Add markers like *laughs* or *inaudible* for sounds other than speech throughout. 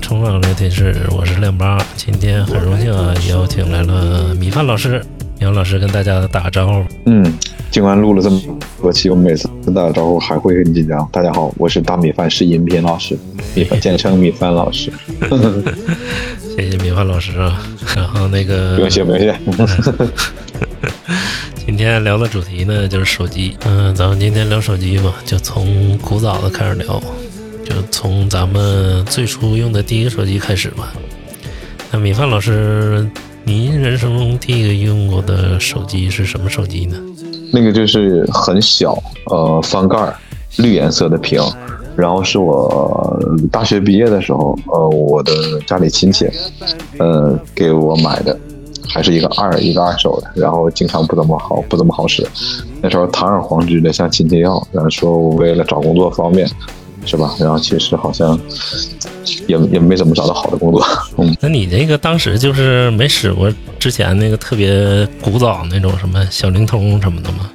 冲浪聊天室，我是亮八。今天很荣幸啊，邀请来了米饭老师，米饭老师跟大家打个招呼。嗯，尽管录了这么多期，我每次打个招呼还会很紧张。大家好，我是大米饭是音频老师，米饭简称米饭老师。谢谢米饭老师啊。然后那个不用谢，不用谢。今天聊的主题呢就是手机。嗯、咱们今天聊手机吧，就从古早的开始聊，就从咱们最初用的第一个手机开始吧。那米饭老师，您人生中第一个用过的手机是什么手机呢？那个就是很小，呃，翻盖，绿颜色的屏。然后是我大学毕业的时候，呃，我的家里亲戚，呃，给我买的，还是一个二一个二手的，然后经常不怎么好，不怎么好使。那时候堂而皇之的向亲戚要，然后说我为了找工作方便，是吧？然后其实好像也也没怎么找到好的工作，嗯，那你那个当时就是没使过之前那个特别古早那种什么小灵通什么的吗？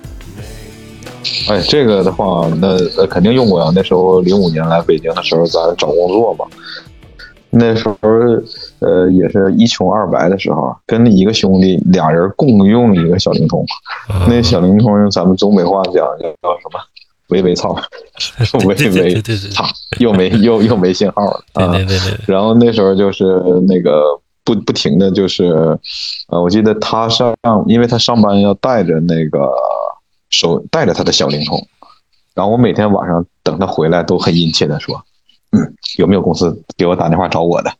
哎，这个的话，那呃肯定用过呀。那时候零五年来北京的时候，咱找工作嘛。那时候，呃，也是一穷二白的时候，跟一个兄弟俩人共用一个小灵通。啊那小灵通用咱们东北话讲叫叫什么？喂喂操，*laughs* 喂对对对喂对对对操，又没又又没信号 *laughs* 啊！对对对，然后那时候就是那个不不停的就是，呃，我记得他上，因为他上班要带着那个手带着他的小灵通，然后我每天晚上等他回来都很殷切的说，嗯，有没有公司给我打电话找我的？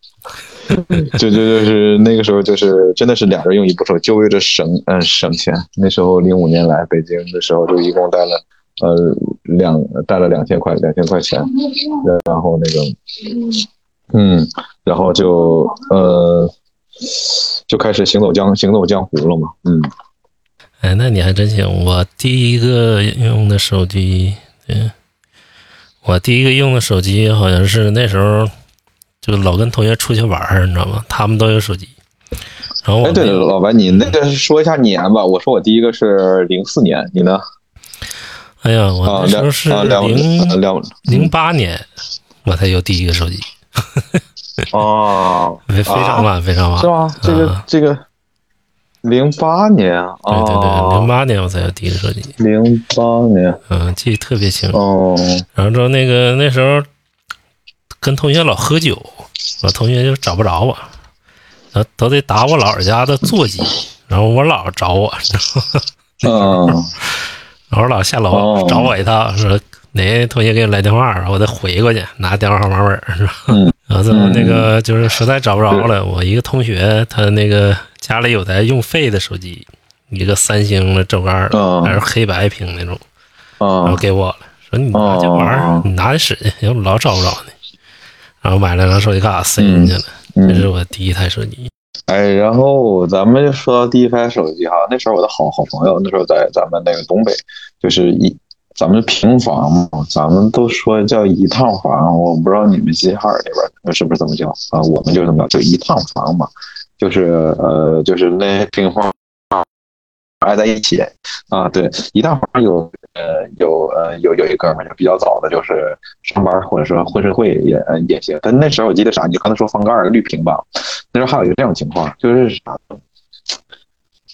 *laughs* 就就就是那个时候就是真的是俩人用一部手，就为了省嗯省钱。那时候零五年来北京的时候，就一共带了呃两带了两千块两千块钱，然后那个嗯，然后就呃就开始行走江行走江湖了嘛，嗯，哎，那你还真行。我第一个用的手机，嗯，我第一个用的手机好像是那时候就老跟同学出去玩儿，你知道吗？他们都有手机，然后我哎，对了，老白，你那个说一下年吧。我说我第一个是零四年，你呢？哎呀，我那时候是零两。零八年我才有第一个手机，哦，*laughs* 非非常晚，非常晚，是吗？这个啊。这个零八年啊，对对对，零哦，八年我才有第一个手机，零八年。嗯，记得特别清。哦，然后之后那个那时候跟同学老喝酒，我同学就找不着我，然后都得打我姥姥家的座机，然后我姥姥找我，嗯然后我姥下楼哦找我一趟，说哪个同学给你来电话，我再回过去拿电话号码本儿，是吧？嗯 *laughs* 然后最后那个就是实在找不着了，我一个同学他那个家里有台用废的手机，一个三星的正二，嗯还是黑白屏那种。然后嗯给我了，说你拿去玩你拿去使去，要不老找不着呢。然后买了张手机卡塞进去了，这是嗯，我第一台手机。哎，然后咱们就说到第一台手机哈，那时候我的好好朋友，那时候在咱们那个东北，就是一咱们平房嘛，咱们都说叫一趟房，我不知道你们齐齐哈尔那边是不是这么叫啊？我们就这么叫，就一趟房嘛，就是呃，就是那平房挨在一起啊，对，一趟房有呃有呃有有一哥们儿就比较早的，就是上班或者说混社会也也行，但那时候我记得啥，你刚才说翻盖绿屏吧，那时候还有一个这种情况，就是啥？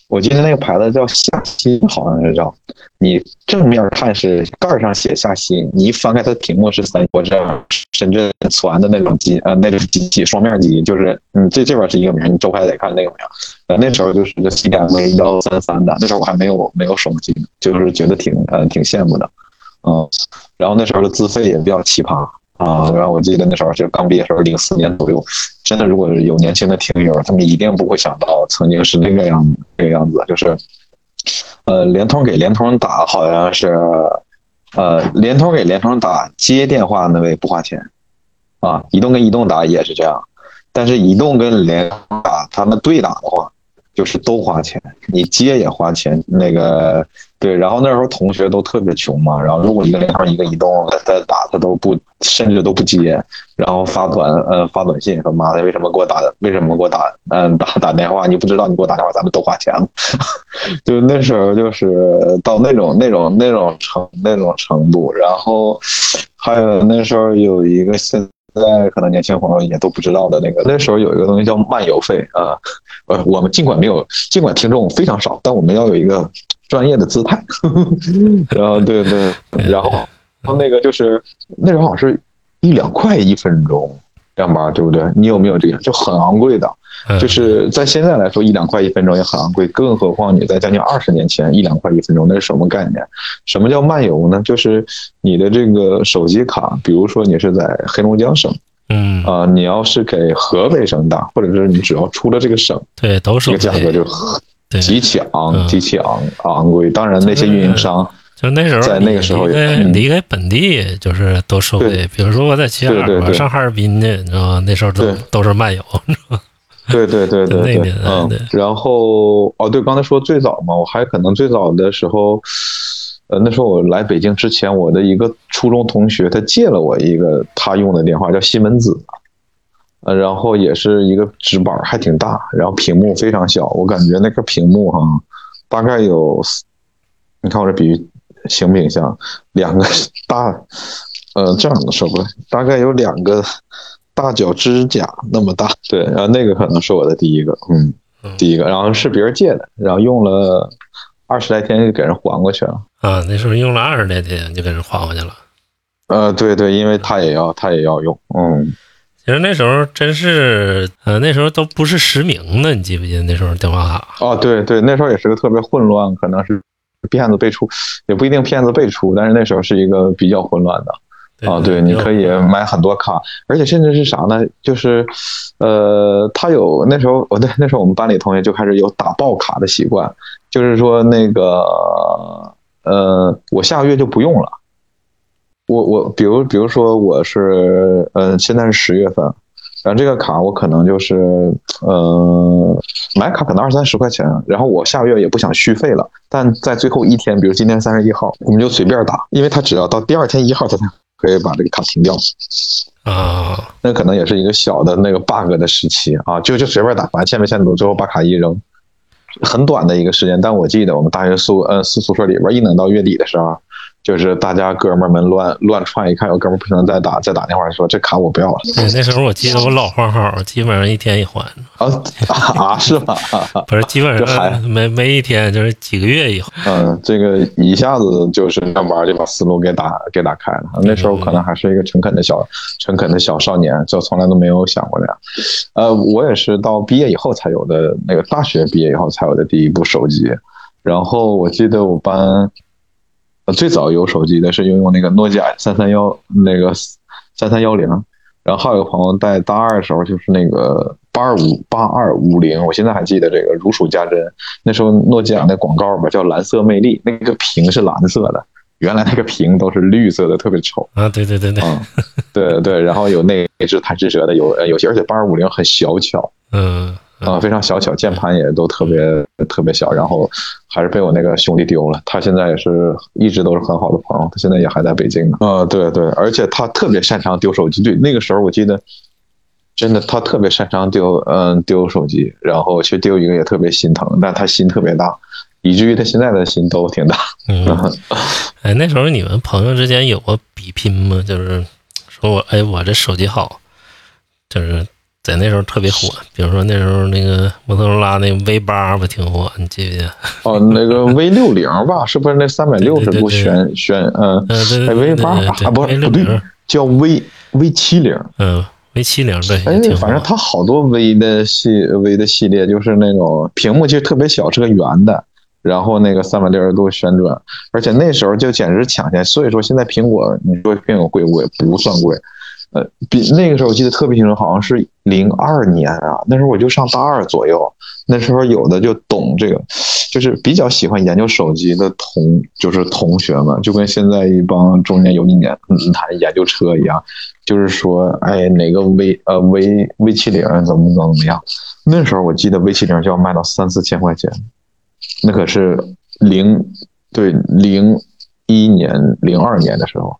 我记得那个牌子叫夏新，好像是叫。你正面看是盖上写夏新，你一翻开它屏幕是三国这样深圳传的那种机呃那种机器双面机，就是嗯这这边是一个名，你周排得看那个名。那时候就是 CDMA 幺三三的，那时候我还没有没有手机，就是觉得挺呃挺羡慕的，嗯。然后那时候的资费也比较奇葩啊，然后我记得那时候是刚毕业时候，零四年左右，真的如果有年轻的听友，他们一定不会想到曾经是那个样子那个样子，就是，呃，联通给联通打好像是，呃，联通给联通打接电话那位不花钱，啊，移动跟移动打也是这样，但是移动跟联通打他们对打的话，就是都花钱，你接也花钱，那个对，然后那时候同学都特别穷嘛，然后如果一个连号一个移动再打他都不，甚至都不接，然后发短呃发短信说妈的为什么给我打为什么给我打嗯打打电话你不知道你给我打电话咱们都花钱了，*laughs* 就那时候就是到那种那种那种程那种程度，然后还有那时候有一个现现在可能年轻朋友也都不知道的那个，那时候有一个东西叫漫游费啊，呃我们尽管没有尽管听众非常少，但我们要有一个。专业的姿态，呵 *laughs* 呵然后对对，然后然后那个就是那时候好像是一两块一分钟这样吧，对不对？你有没有这个？就很昂贵的，就是在现在来说一两块一分钟也很昂贵，更何况你在将近二十年前一两块一分钟那是什么概念？什么叫漫游呢？就是你的这个手机卡，比如说你是在黑龙江省，嗯啊，你要是给河北省打，或者是你只要出了这个省，对，都是这个价格就。极其昂，极其昂昂贵。当然，那些运营商就那时候在那个时候离开本地就是都收费。比如说我在齐齐哈尔，上哈尔滨去，你知道吗？那时候都都是漫游，*laughs* *laughs* 对对对对对，嗯。然后哦，对，刚才说最早嘛，我还可能最早的时候，呃，那时候我来北京之前，我的一个初中同学他借了我一个他用的电话，叫西门子。呃，然后也是一个直板，还挺大，然后屏幕非常小，我感觉那个屏幕哈，大概有，你看我这比喻行不形象？两个大，呃，这样的说不对，大概有两个大脚指甲那么大。对，然后那个可能是我的第一个，嗯，第一个，然后是别人借的，然后用了二十来天就给人还过去了。啊，那时候用了二十来天就给人还回去了。呃，对对，因为他也要，他也要用，嗯。其实那时候真是，呃，那时候都不是实名的，你记不记得那时候电话卡？哦，对对，那时候也是个特别混乱，可能是骗子辈出，也不一定骗子辈出，但是那时候是一个比较混乱的。啊，对，你可以买很多卡，而且甚至是啥呢？就是，呃，他有那时候，我对，那时候我们班里同学就开始有打爆卡的习惯，就是说那个，呃，我下个月就不用了。我我比如比如说我是呃现在是十月份，然后这个卡我可能就是呃买卡可能二三十块钱，然后我下个月也不想续费了，但在最后一天，比如今天三十一号，我们就随便打，因为他只要到第二天一号，他才可以把这个卡停掉。啊，那可能也是一个小的那个 bug 的时期啊，就就随便打，反正欠没欠赌，最后把卡一扔，很短的一个时间，但我记得我们大学宿呃宿宿舍里边，一等到月底的时候。就是大家哥们儿们乱乱串，一看有哥们儿不行，再打再打电话说这卡我不要了。对，那时候我记得我老换号，基本上一天一换。*laughs* 啊啊是吗？*laughs* 不是，基本上没没一天，就是几个月以后。嗯，这个一下子就是上班就把思路给打给打开了。那时候可能还是一个诚恳的小诚恳的小少年，就从来都没有想过那样。呃，我也是到毕业以后才有的，那个大学毕业以后才有的第一部手机。然后我记得我班。最早有手机的是用用那个诺基亚三三幺那个三三幺零，然后还有个朋友在大二的时候就是那个八二五八二五零，我现在还记得这个如数家珍。那时候诺基亚那广告吧叫蓝色魅力，那个屏是蓝色的，原来那个屏都是绿色的，特别丑啊！对对对对，嗯，*laughs* 对对，然后有内置弹指折的，有有些而且八二五零很小巧，嗯。啊，非常小巧，键盘也都特别特别小，然后还是被我那个兄弟丢了。他现在也是一直都是很好的朋友，他现在也还在北京呢。啊，对对，而且他特别擅长丢手机。对，那个时候我记得，真的他特别擅长丢，嗯，丢手机，然后去丢一个也特别心疼，但他心特别大，以至于他现在的心都挺大。嗯，*laughs* 哎，那时候你们朋友之间有过比拼吗？就是说我，哎，我这手机好，就是。在那时候特别火，比如说那时候那个摩托罗拉那 V 八不挺火，你记不记得？*laughs* 哦，那个 V 六零吧，是不是那三百六十度旋旋？嗯，哎，V 八啊，不不对，叫 V V 七零。嗯，V 七零对。哎，反正它好多 V 的系 V 的系列，就是那种屏幕其实特别小，是个圆的，然后那个三百六十度旋转，而且那时候就简直抢先。所以说现在苹果，你说苹果贵不贵？不算贵。呃，比那个时候我记得特别清楚，好像是零二年啊，那时候我就上大二左右，那时候有的就懂这个，就是比较喜欢研究手机的同就是同学们，就跟现在一帮中年油腻年谈研究车一样，就是说，哎，哪个 V 呃 V V 七零怎么怎么怎么样？那时候我记得 V 七零就要卖到三四千块钱，那可是零对，零一年、零二年的时候，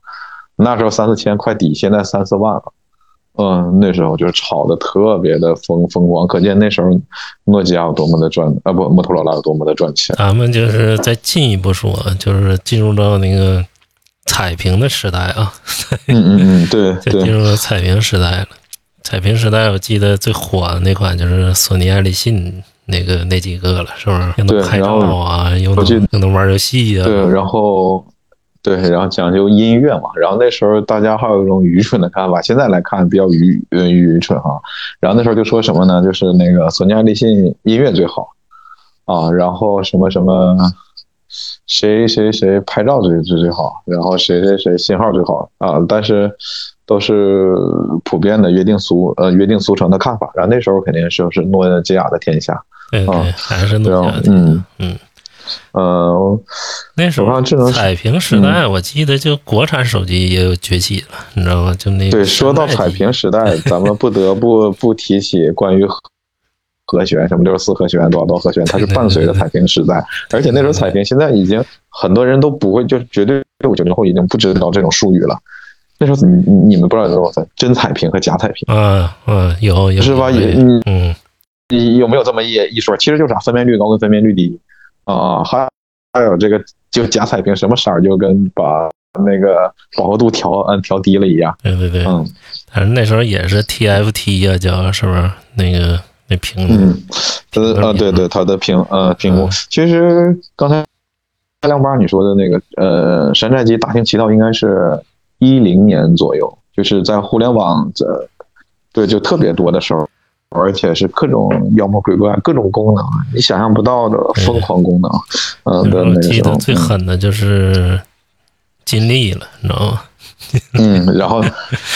那时候三四千快抵，现在三四万了。嗯，那时候就是炒的特别的风风光，可见那时候诺基亚有多么的赚啊，不，摩托罗拉有多么的赚钱。咱们就是再进一步说，就是进入到那个彩屏的时代啊，嗯嗯嗯，对 *laughs* 就进，入到彩屏时代了。彩屏时代，我记得最火的那款就是索尼爱立信那个那几个了，是不是？又能对拍照啊，又能又能玩游戏啊、对，然后对，然后讲究音乐嘛，然后那时候大家还有一种愚蠢的看法，现在来看比较愚呃愚蠢哈。然后那时候就说什么呢？就是那个索尼爱立信音乐最好啊，然后什么什么谁谁谁拍照最最最好，然后谁谁谁信号最好啊，但是都是普遍的约定俗呃约定俗成的看法。然后那时候肯定是是诺基亚的天下，对对，啊还是诺基亚的。嗯嗯，呃，那时候我看智能彩屏时代，我记得就国产手机也有崛起了，你知道吗？就那对，说到彩屏时代，咱们不得不 *laughs* 不提起关于和和弦，什么六十四和弦、多少多少和弦，它是伴随着彩屏时代。而且那时候彩屏现在已经很多人都不会，就绝对我九零后已经不知道这种术语了。那时候你你你们不知道有多少真彩屏和假彩屏，啊啊，有有是吧？也嗯嗯，你有没有这么一一说？其实就是啥分辨率高跟分辨率低啊啊，还还有这个就假彩屏什么色儿就跟把那个饱和度调嗯调低了一样，对对对，嗯。反正那时候也是 TFT 呀、叫是不是？那个那屏幕，嗯，啊，对对，它的屏呃屏幕。嗯，其实刚才亮八你说的那个呃山寨机大行其道，应该是一零年左右，就是在互联网这对就特别多的时候，而且是各种妖魔鬼怪、各种功能，你想象不到的疯狂功能，嗯、的那时候那个时候记得，最狠的就是金立了，你知道吗？嗯，然后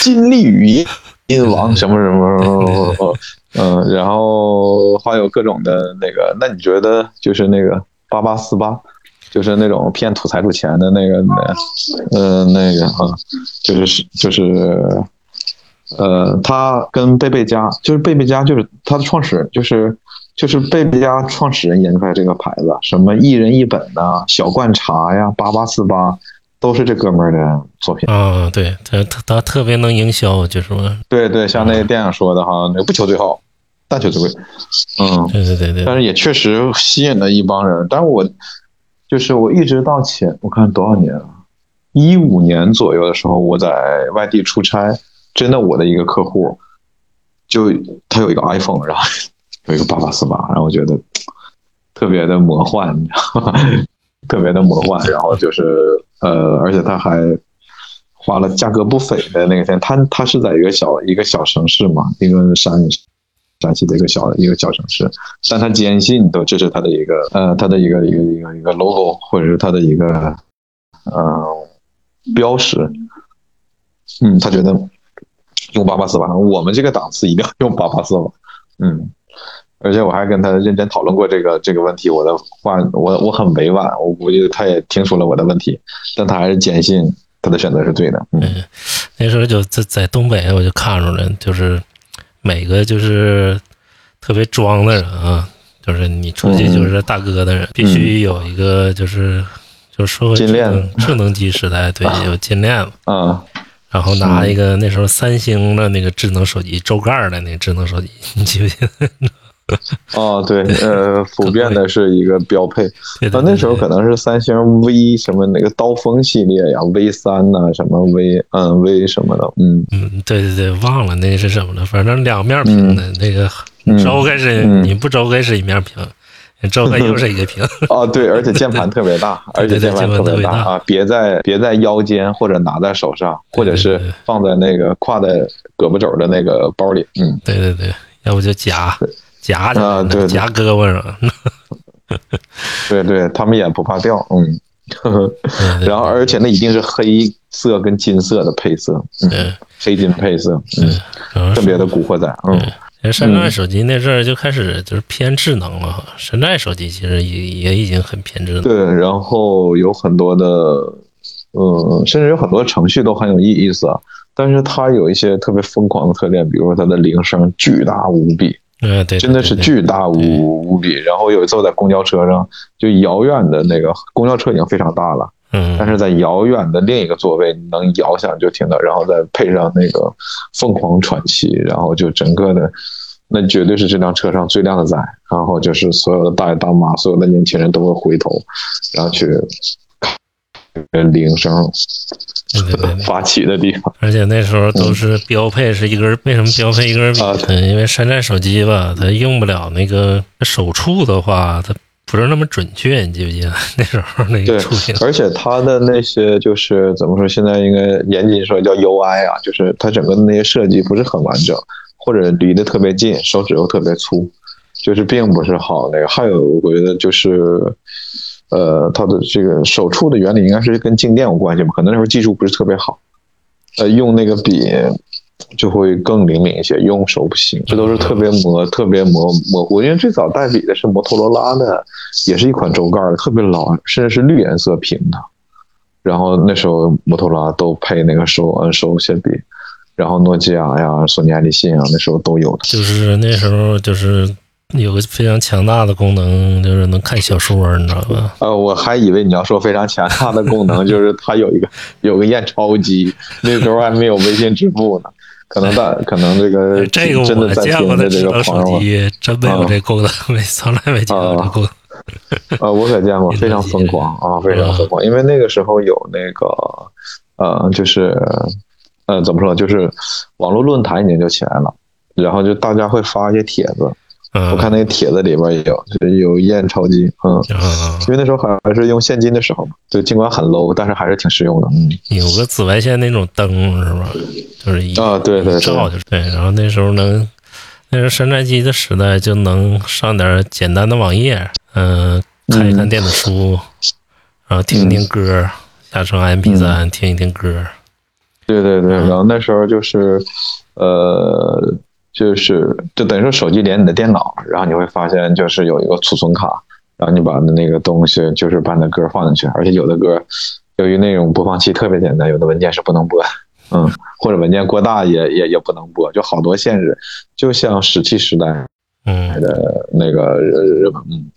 金立语音王什么什么什么，呃嗯，然后还有各种的那个，那你觉得就是那个八八四八，就是那种骗土财主钱的那个，那呃，那个啊，就是就是，呃，他跟贝贝家，就是贝贝家，就是他的创始人，就是就是贝贝家创始人研出来这个牌子，什么一人一本呐、小罐茶呀，八八四八，都是这哥们儿的作品。啊，对他他他特别能营销，就是说，对对，像那个电影说的哈，那个不求最好，但求最贵。嗯，对对对对但是也确实吸引了一帮人。但是我就是我一直到前我看多少年啊，一五年左右的时候，我在外地出差，真的我的一个客户，就他有一个 iPhone，然后有一个八八四八，然后我觉得特别的魔幻，你知道吗？特别的魔幻。然后就是呃，而且他还花了价格不菲的那个钱，他他是在一个小一个小城市嘛，一个山山西的一个小一个小城市，但他坚信都这是他的一个呃他的一个一个一个一个 logo 或者是他的一个呃标识，嗯，他觉得用八八四八，我们这个档次一定要用八八四八，嗯。而且我还跟他认真讨论过这个这个问题，我的话我我很委婉，我估计他也听出了我的问题，但他还是坚信他的选择是对的。嗯。那时候就在在东北，我就看出来，就是每个就是特别装的人啊，就是你出去就是大哥的人，必须有一个就是就是说金链能智能机时代，对，有金链子，啊，然后拿一个那时候三星的那个智能手机，周盖儿的那个智能手机，*laughs* 你记不记得？*laughs* 哦，对，呃，普遍的是一个标配。对对啊，那时候可能是三星 V 什么那个刀锋系列呀，V 三呐，什么 V 嗯 V 什么的，嗯。嗯，对对对，忘了那是什么了，反正两面屏的、那个嗯。周开是、嗯。你不周开是一面屏，你周开又是一个屏。*laughs* 哦，对，而且键盘特别大，而且键盘特别大啊，别在别在腰间或者拿在手上，或者是放在那个挎在胳膊肘的那个包里，嗯，对对对，要不就夹夹着、啊对对夹胳膊上。*laughs* 对对，他们也不怕掉，嗯，*laughs* 然后而且那一定是黑色跟金色的配色，嗯，黑金配色，嗯，特别的古惑仔，嗯。其实山寨手机那阵儿就开始就是偏智能了哈，山寨手机其实也也已经很偏智能。对，然后有很多的，呃，甚至有很多程序都很有意意思啊。但是它有一些特别疯狂的特点，比如说它的铃声巨大无比，嗯，对，真的是巨大无无比。然后有一次我在公交车上，就遥远的那个公交车已经非常大了，嗯但是在遥远的另一个座位能遥想就听到，然后再配上那个凤凰传奇，然后就整个的那绝对是这辆车上最靓的仔。然后就是所有的大爷大妈，所有的年轻人都会回头，然后去看铃声。发起的地方。而且那时候都是标配是一根儿，为什么标配一根啊呢？因为山寨手机吧，它用不了那个手触的话，它不是那么准确。你记不记得 *laughs* 那时候那对个？而且它的那些就是怎么说，现在应该严谨说叫 UI 啊，就是它整个的那些设计不是很完整，或者离得特别近，手指又特别粗，就是并不是好那个。还有我觉得就是，呃，它的这个手触的原理应该是跟静电有关系吧？可能那时候技术不是特别好，呃，用那个笔就会更灵敏一些，用手不行，这都是特别模特别模模糊。因为最早代理的是摩托罗拉的，也是一款轴盖儿，特别老，甚至是绿颜色屏的。然后那时候摩托罗拉都配那个手呃手写笔，然后诺基亚呀、索尼爱立信啊，那时候都有的。就是那时候就是有个非常强大的功能，就是能看小说，你知道吧？呃，我还以为你要说非常强大的功能，*laughs* 就是它有一个有个验钞机，那时候还没有微信支付呢。可能大，可能这个哎这个真的见过听的智能个朋友们，手机真没有这功能，*laughs* 没从来没见过这功能。呃，我可见过，*laughs* 非常疯狂啊，非常疯狂。因为那个时候有那个，呃，就是，呃，怎么说，就是网络论坛已经就起来了，然后就大家会发一些帖子，嗯，我看那个帖子里边也有，就是有验钞机，嗯，啊，因为那时候还是用现金的时候嘛，就尽管很 low，但是还是挺实用的，嗯，有个紫外线那种灯是吧？就是一啊，对对一照，就是对，然后那时候能，那时候山寨机的时代就能上点简单的网页，嗯、看一看电子书，然后听一听歌，下成 MP 三、听一听歌，对对对，然后那时候就是，呃，就是就等于说手机连你的电脑，然后你会发现就是有一个储存卡，然后你把那个东西就是把那歌放进去，而且有的歌由于那种播放器特别简单，有的文件是不能播，嗯，或者文件过大也也也不能播，就好多限制，就像石器时代嗯，的那个日本，嗯。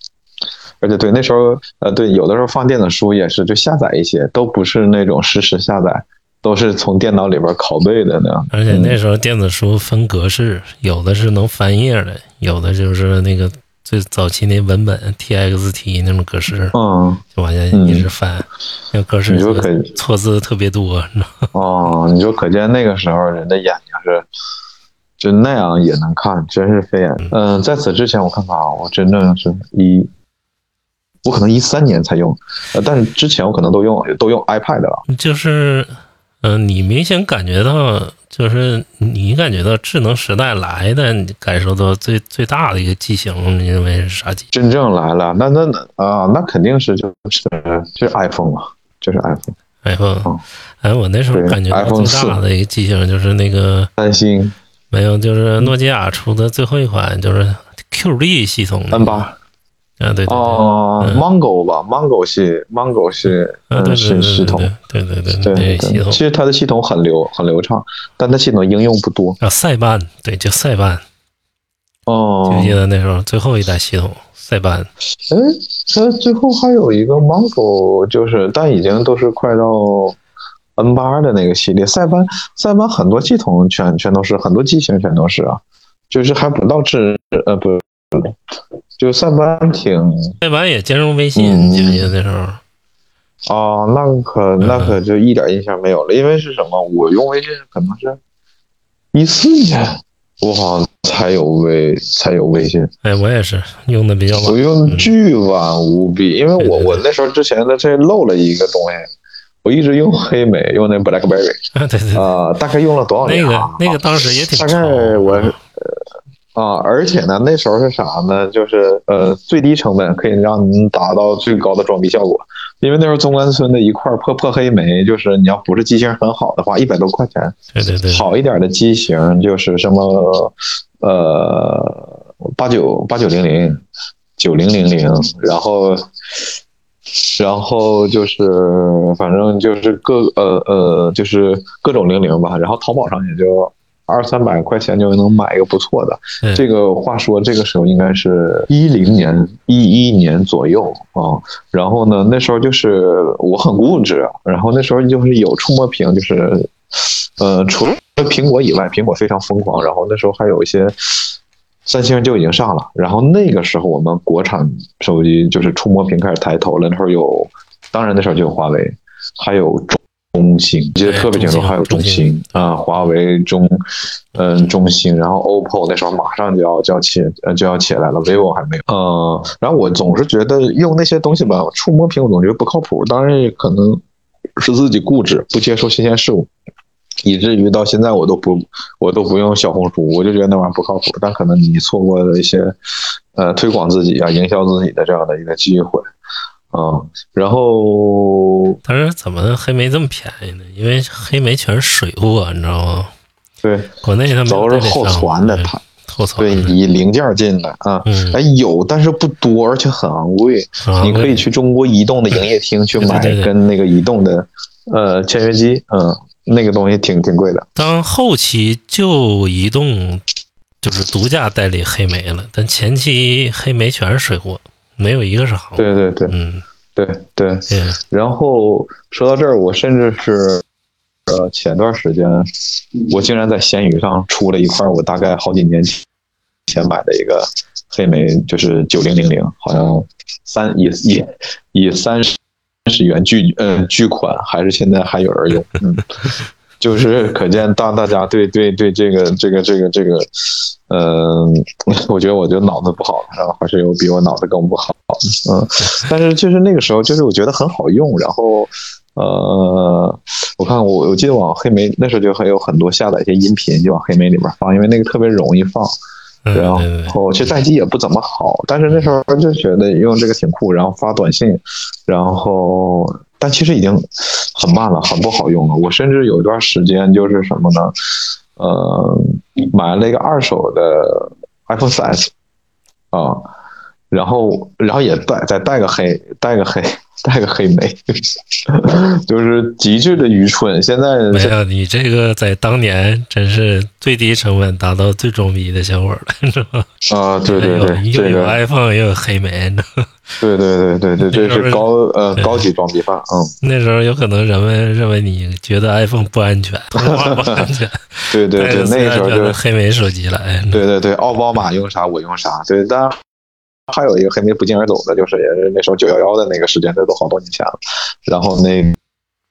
而且对那时候，呃，对，有的时候放电子书也是，就下载一些，都不是那种实时下载，都是从电脑里边拷贝的那样。而且那时候电子书分格式，有的是能翻页的，有的就是那个最早期那文本 TXT 那种格式，嗯，就往下一直翻，那个格式你就可错字特别多，你知道？哦，你就可见那个时候人的眼睛是，就那样也能看，真是飞眼。嗯，在此之前我看看啊，我真正是一，我可能一三年才用，呃，但是之前我可能都用都用 iPad 了。就是，嗯、你明显感觉到，就是你感觉到智能时代来的，你感受到最最大的一个机型，你认为是啥机？真正来了，那那那啊，那肯定是就是就是 iPhone 嘛，就是 iPhone。iPhone，哦。哎，我那时候对感觉到 iPhone 最大的一个机型就是那个三星。没有，就是诺基亚出的最后一款就是 QD 系统的。N 八啊，对哦嗯，Mongo 吧，Mongo 系 Mongo 系嗯系对对系统，对对对对对对系统其实它的系统很流很流畅，但它系统应用不多。啊，塞班，对，叫塞班，哦记不记得那时候最后一代系统塞班？哎，它最后还有一个 Mongo，就是但已经都是快到 N 八的那个系列。塞班塞班很多系统全全都是很多机型全都是啊，就是还不到智呃不，就上班挺上班也兼容微信，嗯记不记得那时候？哦，那可那可就一点印象没有了，因为是什么？我用微信可能是一四年，我好像才有微才有微信。哎，我也是用的比较晚我。用巨晚无比，因为我我那时候之前的这漏了一个东西，我一直用黑莓，用那 BlackBerry *laughs* 啊，对对对，啊、大概用了多少那个年啊？那个当时也挺大。概我啊，而且呢，那时候是啥呢？就是呃，最低成本可以让你达到最高的装逼效果。因为那时候中关村的一块破破黑莓，就是你要不是机型很好的话，一百多块钱。对对对，好一点的机型就是什么呃八九八九零零、九零零零，然后然后就是反正就是各呃呃就是各种零零吧，然后淘宝上也就二三百块钱就能买一个不错的。对这个话说，这个时候应该是一零年、一一年左右啊。然后呢，那时候就是我很固执，啊然后那时候就是有触摸屏，就是呃，除了苹果以外，苹果非常疯狂。然后那时候还有一些三星就已经上了。然后那个时候我们国产手机就是触摸屏开始抬头了，那时候有，当然那时候就有华为，还有中。中兴，记得特别清楚，还有中兴啊，华为、中，嗯，中兴，然后 OPPO 那时候马上就要就要起呃就要起来了，vivo 还没有。呃，然后我总是觉得用那些东西吧，触摸屏我总觉得不靠谱，当然也可能是自己固执，不接受新鲜事物，以至于到现在我都不我都不用小红书，我就觉得那玩意儿不靠谱。但可能你错过了一些呃推广自己啊、营销自己的这样的一个机会。嗯，然后但是怎么黑莓这么便宜呢？因为黑莓全是水货，你知道吗？对，国内他们都是后传的，对它后传对，以零件进的啊，嗯哎有，但是不多，而且很昂贵。啊你可以去中国移动的营业厅去买跟那个移动的呃签约机，嗯，那个东西挺挺贵的。当后期就移动就是独家代理黑莓了，但前期黑莓全是水货，没有一个是好的。对对对嗯，对对。对，然后说到这儿，我甚至是呃前段时间，我竟然在闲鱼上出了一块我大概好几年前买的一个黑莓，就是九零零零，好像三以以以三十十元巨嗯巨款，还是现在还有人用，嗯。就是可见大大家对对对这个这个这个这个，嗯、*laughs* 我觉得我就脑子不好，然后还是有比我脑子更不好，嗯，但是就是那个时候，就是我觉得很好用，然后呃，我看我我记得往黑莓那时候就还有很多下载一些音频就往黑莓里面放，因为那个特别容易放，嗯然后其实待机也不怎么好，但是那时候就觉得用这个挺酷，然后发短信，然后但其实已经很慢了，很不好用了。我甚至有一段时间就是什么呢？呃，买了一个二手的 iPhone 4S 啊，然后然后也带再带个黑带个黑带个黑莓，*laughs* 就是极致的愚蠢。现在没有你这个在当年真是最低成本达到最装逼的小伙了，你知道吗？啊，对对对，又有这个 iPhone 又有黑莓，你知道吗？对对对对对，这是高呃高级装逼犯，嗯。那时候有可能人们认为你觉得 iPhone 不安全，通话不安全，*laughs* 对对对，那个时候就是黑莓手机了，哎，对对对，奥巴马用啥我用啥，对，当然还有一个黑莓不胫而走的，就是也是那时候九幺幺的那个时间，这都好多年前了。然后那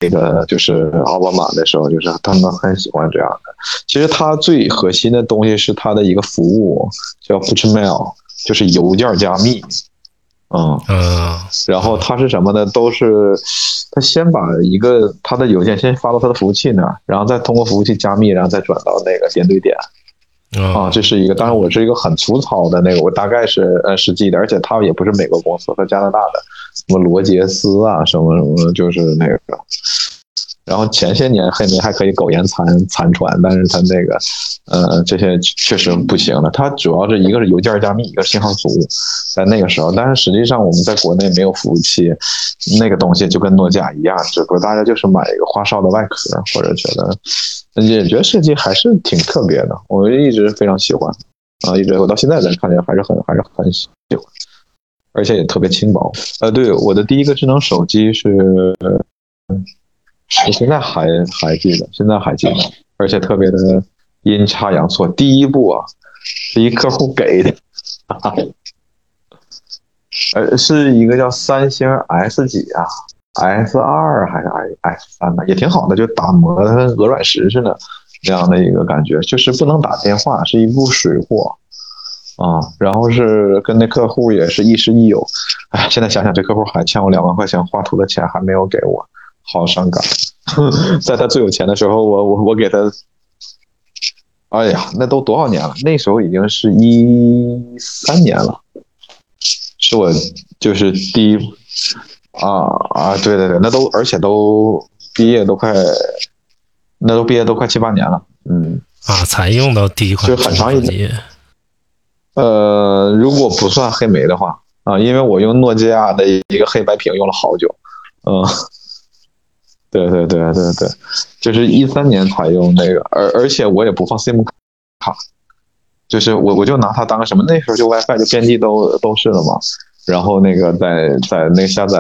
那个就是奥巴马那时候，就是他们很喜欢这样的。其实它最核心的东西是它的一个服务，叫 Pushmail，就是邮件加密。嗯，嗯然后它是什么呢？都是它先把一个它的邮件先发到它的服务器那儿，然后再通过服务器加密，然后再转到那个点对点。啊，这是一个，当然我是一个很粗糙的那个，我大概是呃实际的，而且它也不是美国公司，和加拿大的，什么罗杰斯啊，什么什么，就是那个。然后前些年黑莓还可以苟延残残喘，但是它那个，呃，这些确实不行了。它主要是一个是邮件加密，一个是信号服务，在那个时候，但是实际上我们在国内没有服务器，那个东西就跟诺基亚一样，只不过大家就是买一个花哨的外壳，或者觉得也觉得设计还是挺特别的，我一直非常喜欢啊，一直我到现在咱看见还是很还是很喜欢，而且也特别轻薄。呃，对，我的第一个智能手机是，我现在还还记得，现在还记得，而且特别的阴差阳错。第一部啊，是一客户给的，呃，是一个叫三星 S 几啊，S 二还是 S 三呢，也挺好的，就打磨的跟鹅卵石似的这样的一个感觉，就是不能打电话，是一部水货啊。然后是跟那客户也是亦师亦友，哎，现在想想这客户还欠我两万块钱画图的钱还没有给我，好伤感。*laughs* 在他最有钱的时候，我我我给他，哎呀，那都多少年了？那时候已经是一三年了，是我就是第一啊啊，对对对，那都而且都毕业都快，那都毕业都快七八年了，嗯，啊，才用到第一款就很长一呃，如果不算黑莓的话啊，因为我用诺基亚的一个黑白屏用了好久，嗯，对对对对对，就是一三年才用那个，而而且我也不放 SIM 卡，就是我我就拿它当个什么，那时候就 WiFi 就遍地都都是了嘛。然后那个在在那下载，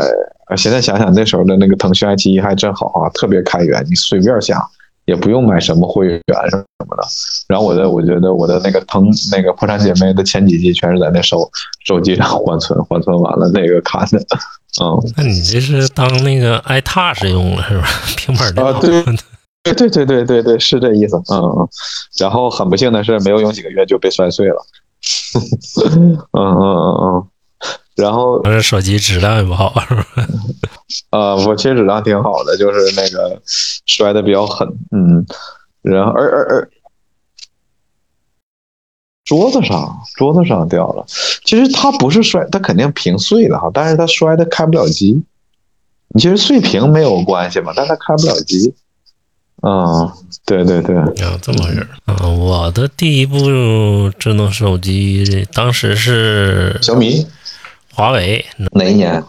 呃，现在想想那时候的那个腾讯爱奇艺还真好啊，特别开源，你随便下，也不用买什么会员什么的。然后我的我觉得我的那个腾那个破产姐妹的前几集全是在那手手机上缓存，缓存完了那个看的。嗯，那你这是当那个 iTouch 用了是吧？*laughs* 平板电脑。啊对 *laughs* 对对对对对对，是这意思。嗯嗯。然后很不幸的是，没有用几个月就被摔碎了。*laughs* 嗯嗯嗯嗯。然后这手机质量也不好，是吧？啊，我其实质量挺好的，就是那个摔的比较狠，嗯。然后而而而桌子上桌子上掉了，其实它不是摔，它肯定屏碎了哈，但是它摔的开不了机。你其实碎屏没有关系嘛，但它开不了机。嗯，对对对，啊，这么回事儿。嗯，我的第一部智能手机当时是小米。华为哪一年？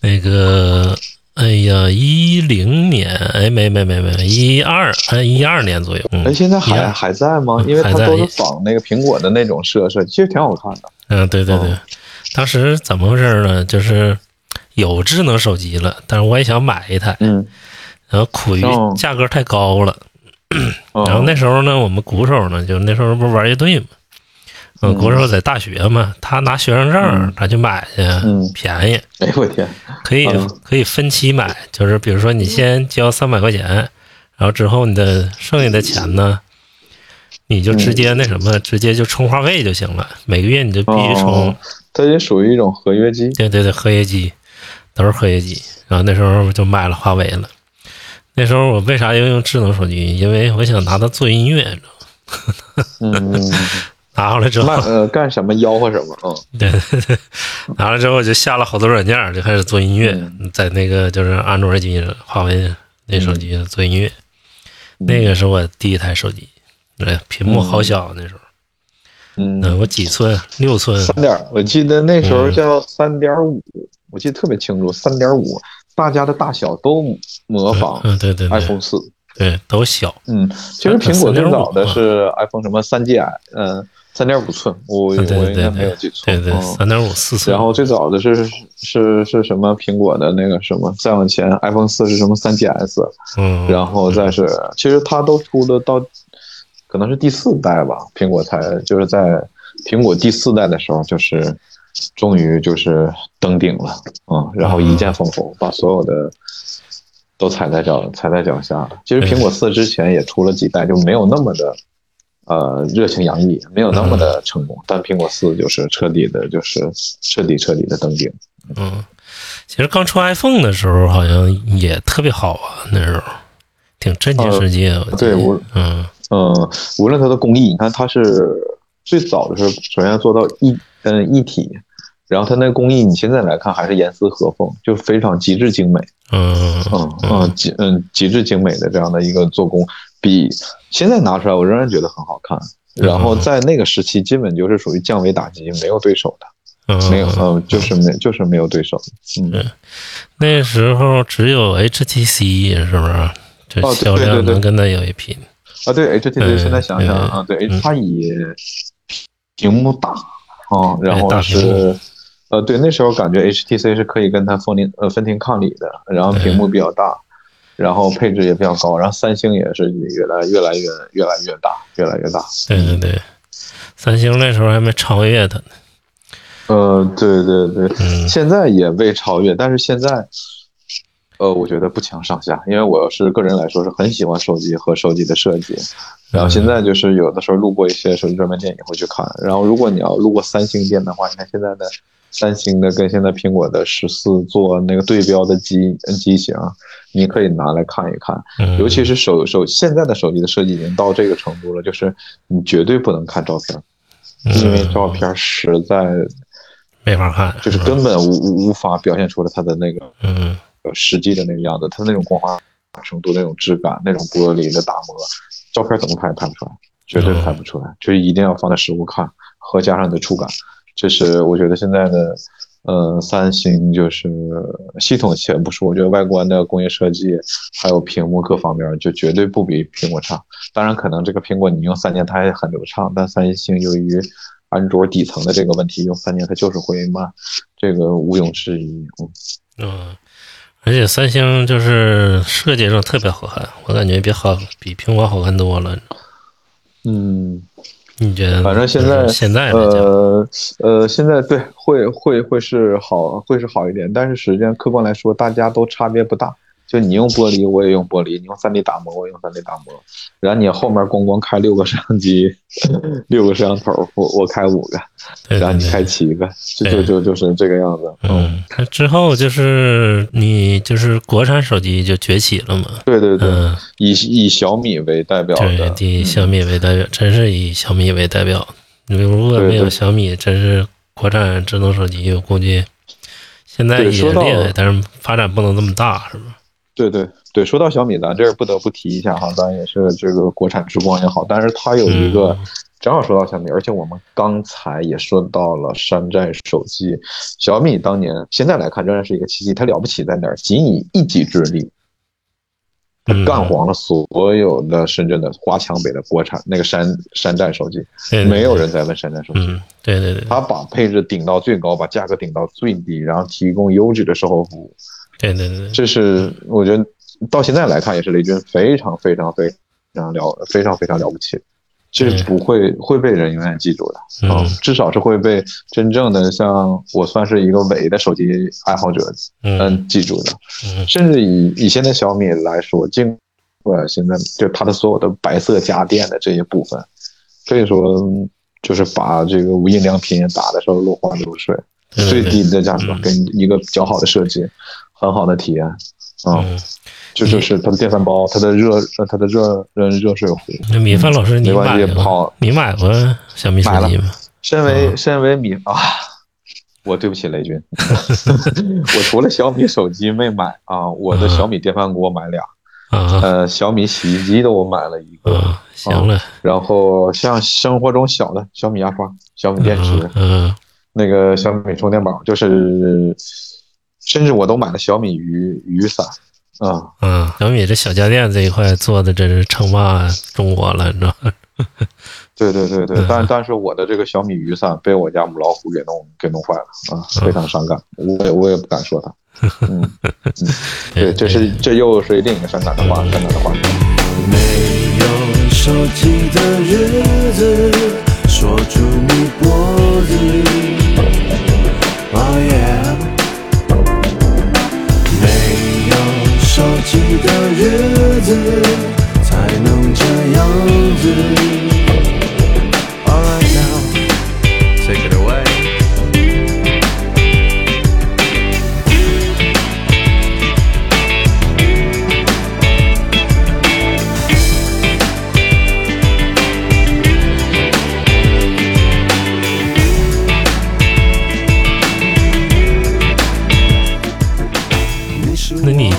那个，哎呀，一零年，哎，没没没没，一二，哎，一二年左右。哎，现在还还在吗？因为它都是仿那个苹果的那种设设计，其实挺好看的。嗯，对对对。当时怎么回事呢？就是有智能手机了，但是我也想买一台。嗯。然后苦于价格太高了。然后那时候呢，我们鼓手呢，就那时候不是玩乐队嘛。嗯，国手在大学嘛，他拿学生证，他去买去，便宜。哎呦我天，可以可以分期买，就是比如说你先交三百块钱，然后之后你的剩下的钱呢，你就直接那什么，直接就充话费就行了。每个月你就必须充。它也属于一种合约机。对对对，合约机都是合约机。然后那时候就买了华为了。那时候我为啥要用智能手机？因为我想拿它做音乐，你知道吗？*laughs* 嗯。拿回来之后，呃，干什么吆喝什么？嗯，*laughs* 对对对，拿了之后就下了好多软件，就开始做音乐，在那个就是安卓机、华为那手机做音乐。那个是我第一台手机，对，屏幕好小那时候。嗯，我几寸？六寸？三点？我记得那时候叫三点五，我记得特别清楚，三点五，大家的大小都模仿。嗯，对对，iPhone 四，对，都小。嗯，其实苹果最早的是 iPhone 什么三 GS，嗯。三点五寸，我我应该没有记错。对对，三点五四寸。然后最早的是是是什么？苹果的那个什么？再往前，iPhone 四是什么？三 GS。嗯。然后再是，其实它都出的到，可能是第四代吧。苹果才就是在苹果第四代的时候，就是终于就是登顶了，嗯，然后一剑封喉，把所有的都踩在脚踩在脚下了。其实苹果四之前也出了几代，就没有那么的。呃，热情洋溢，没有那么的成功，但苹果四就是彻底的，就是彻底彻底的登顶。嗯，其实刚出 iPhone 的时候，好像也特别好啊，那时候挺震惊世界。对，无嗯嗯，无论它的工艺，你看它是最早的时候，首先做到一嗯一体，然后它那个工艺，你现在来看还是严丝合缝，就非常极致精美。嗯嗯嗯极嗯极致精美的这样的一个做工。比现在拿出来，我仍然觉得很好看。然后在那个时期，基本就是属于降维打击，没有对手的，没有，嗯，就是没，就是没有对手。嗯，那时候只有 HTC，是不是？这销量能跟他有一拼。啊，对，HTC，现在想想啊，对，它以屏幕大啊，然后是，呃，对，那时候感觉 HTC 是可以跟它分庭呃分庭抗礼的，然后屏幕比较大。然后配置也比较高，然后三星也是越来越来越越来越大，越来越大。对对对，三星那时候还没超越它呢。呃，对对对，现在也未超越，但是现在，呃，我觉得不相上下，因为我是个人来说是很喜欢手机和手机的设计。然后现在就是有的时候路过一些手机专卖店也会去看。然后如果你要路过三星店的话，你看现在的三星的跟现在苹果的十四做那个对标的机机型。你可以拿来看一看，尤其是手手现在的手机的设计已经到这个程度了，就是你绝对不能看照片，因为照片实在没法看，就是根本无无无法表现出来它的那个嗯。实际的那个样子，它那种光滑程度、那种质感、那种玻璃的打磨，照片怎么拍也拍不出来，绝对拍不出来，就是一定要放在实物看和加上你的触感，这是我觉得现在的呃，三星就是系统先不说，我觉得外观的工业设计还有屏幕各方面就绝对不比苹果差。当然，可能这个苹果你用三年它也很流畅，但三星由于安卓底层的这个问题，用三年它就是会慢，这个毋庸置疑。嗯嗯，而且三星就是设计上特别好看，我感觉比好比苹果好看多了。嗯，你觉得？反正现在就是现在，呃呃，现在对会会会是好会是好一点，但是实际上客观来说，大家都差别不大。就你用玻璃，我也用玻璃；你用 3D 打磨，我用 3D 打磨。然后你后面咣咣开六个摄像机，*laughs* 六个摄像头，我我开五个，对然后你开七个，就就对就就是这个样子。嗯，它之后就是你就是国产手机就崛起了嘛。对对对，嗯，以以小米为代表对，的，以小米为代表，真是以小米为代表。你如果没有对对小米，真是国产智能手机，我估计现在也厉害，但是发展不能这么大，是吧？对对对，说到小米，咱这儿不得不提一下哈，咱也是这个国产之光也好，但是它有一个，嗯正好说到小米，而且我们刚才也说到了山寨手机，小米当年现在来看仍然是一个奇迹，它了不起在哪儿？仅以一己之力，它嗯干黄了所有的深圳的华强北的国产那个山山寨手机，对对没有人在问山寨手机。嗯，对对对它把配置顶到最高，把价格顶到最低，然后提供优质的售后服务，对对对。对，这是我觉得到现在来看也是雷军非常非常非常了非常非常了不起，这是不会会被人永远记住的啊、嗯至少是会被真正的像我算是一个伪的手机爱好者嗯。嗯记住的，嗯。甚至以以现在小米来说，尽管现在就它的所有的白色家电的这一部分，可以说就是把这个无印良品打的时候落花流水。最低的价格嗯。跟一个较好的设计，很好的体验，啊、嗯，这就是它的电饭煲，它的热，呃它的热热热水壶。那米饭老师，你买过跑？你买过小米手机吗？身为嗯身为米啊，我对不起雷军，*laughs* 我除了小米手机没买啊，我的小米电饭锅买俩，啊呃，小米洗衣机的我买了一个，啊，行了，然后像生活中小的小米牙刷、小米电池，嗯那个小米充电宝，就是甚至我都买了小米雨雨伞啊。嗯，小米这小家电这一块做的真是称霸中国了，你知道吗？*laughs* 对对对对嗯，但但是我的这个小米雨伞被我家母老虎给弄给弄坏了啊，非常伤感，我也我也不敢说它。*laughs* 嗯嗯，*laughs* 对，这是这又是另一个伤感的话，伤感的话。没有手机的日子，锁住你脖子。熟悉的日子，才能这样子。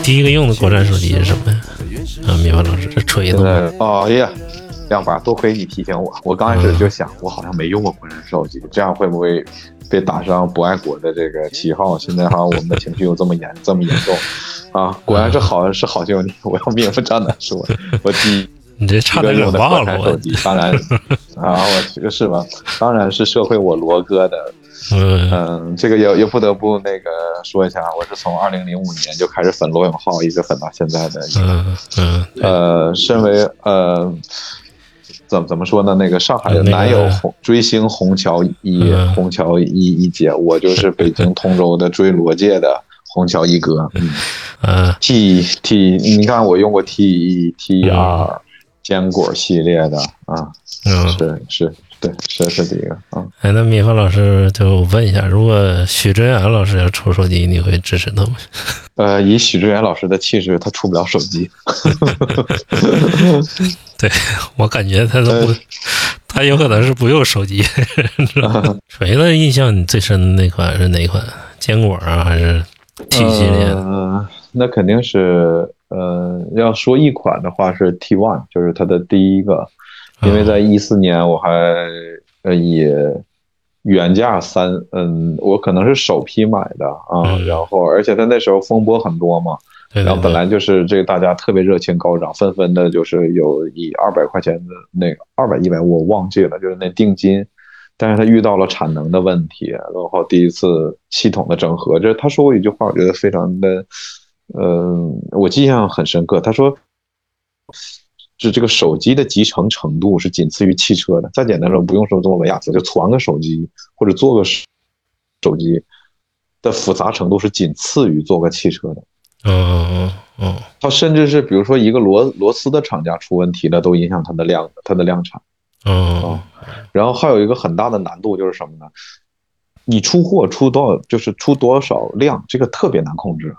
第一个用的国产手机是什么呀？啊，米饭老师，这锤子吗？在，哎呀，亮爸，多亏你提醒我，我刚开始就想，我好像没用过国产手机，这样会不会被打上不爱国的这个旗号？现在哈，我们的情绪又这么严这么严重 *laughs* 啊！果然是好是好兄弟，我要明目张胆说，我第一。你这差点给用的国忘了我。产手机，*laughs* 当然啊，我这个是吧？当然是社会我罗哥的，嗯嗯，这个也也不得不那个说一下，我是从二零零五年就开始粉罗永浩，一直粉到现在的一个，嗯嗯，呃，身为呃。怎么怎么说呢？那个上海的那个男友虹追星虹桥一嗯虹桥一一姐，我就是北京 *laughs* 通州的追罗界的虹桥一哥。嗯啊，T T，你看我用过 T 一 T 二坚果系列的啊，嗯，是是，对，是是这个啊。哎，那米饭老师就问一下，如果许知远老师要出手机，你会支持他吗？*laughs* 呃，以许知远老师的气质，他出不了手机。*laughs* 对我感觉他都不，他有可能是不用手机。*laughs* 锤子印象你最深的那款是哪款？坚果啊，还是 T 系列那肯定是呃，要说一款的话是 T One，就是它的第一个，因为在一四年我还呃也原价三，嗯，我可能是首批买的啊，嗯然后而且他那时候风波很多嘛，对对对，然后本来就是这个大家特别热情高涨，纷纷的就是有以二百块钱的那个二百一百我忘记了，就是那定金，但是他遇到了产能的问题，然后第一次系统的整合，这他说过一句话，我觉得非常的，嗯、我印象很深刻，他说。是这个手机的集成程度是仅次于汽车的。再简单说，不用说这么文雅词，就传个手机或者做个手手机的复杂程度是仅次于做个汽车的。嗯嗯嗯它甚至是比如说一个螺螺丝的厂家出问题了，都影响它的量它的量产。嗯哦然后还有一个很大的难度就是什么呢？你出货出多少，就是出多少量，这个特别难控制。嗯，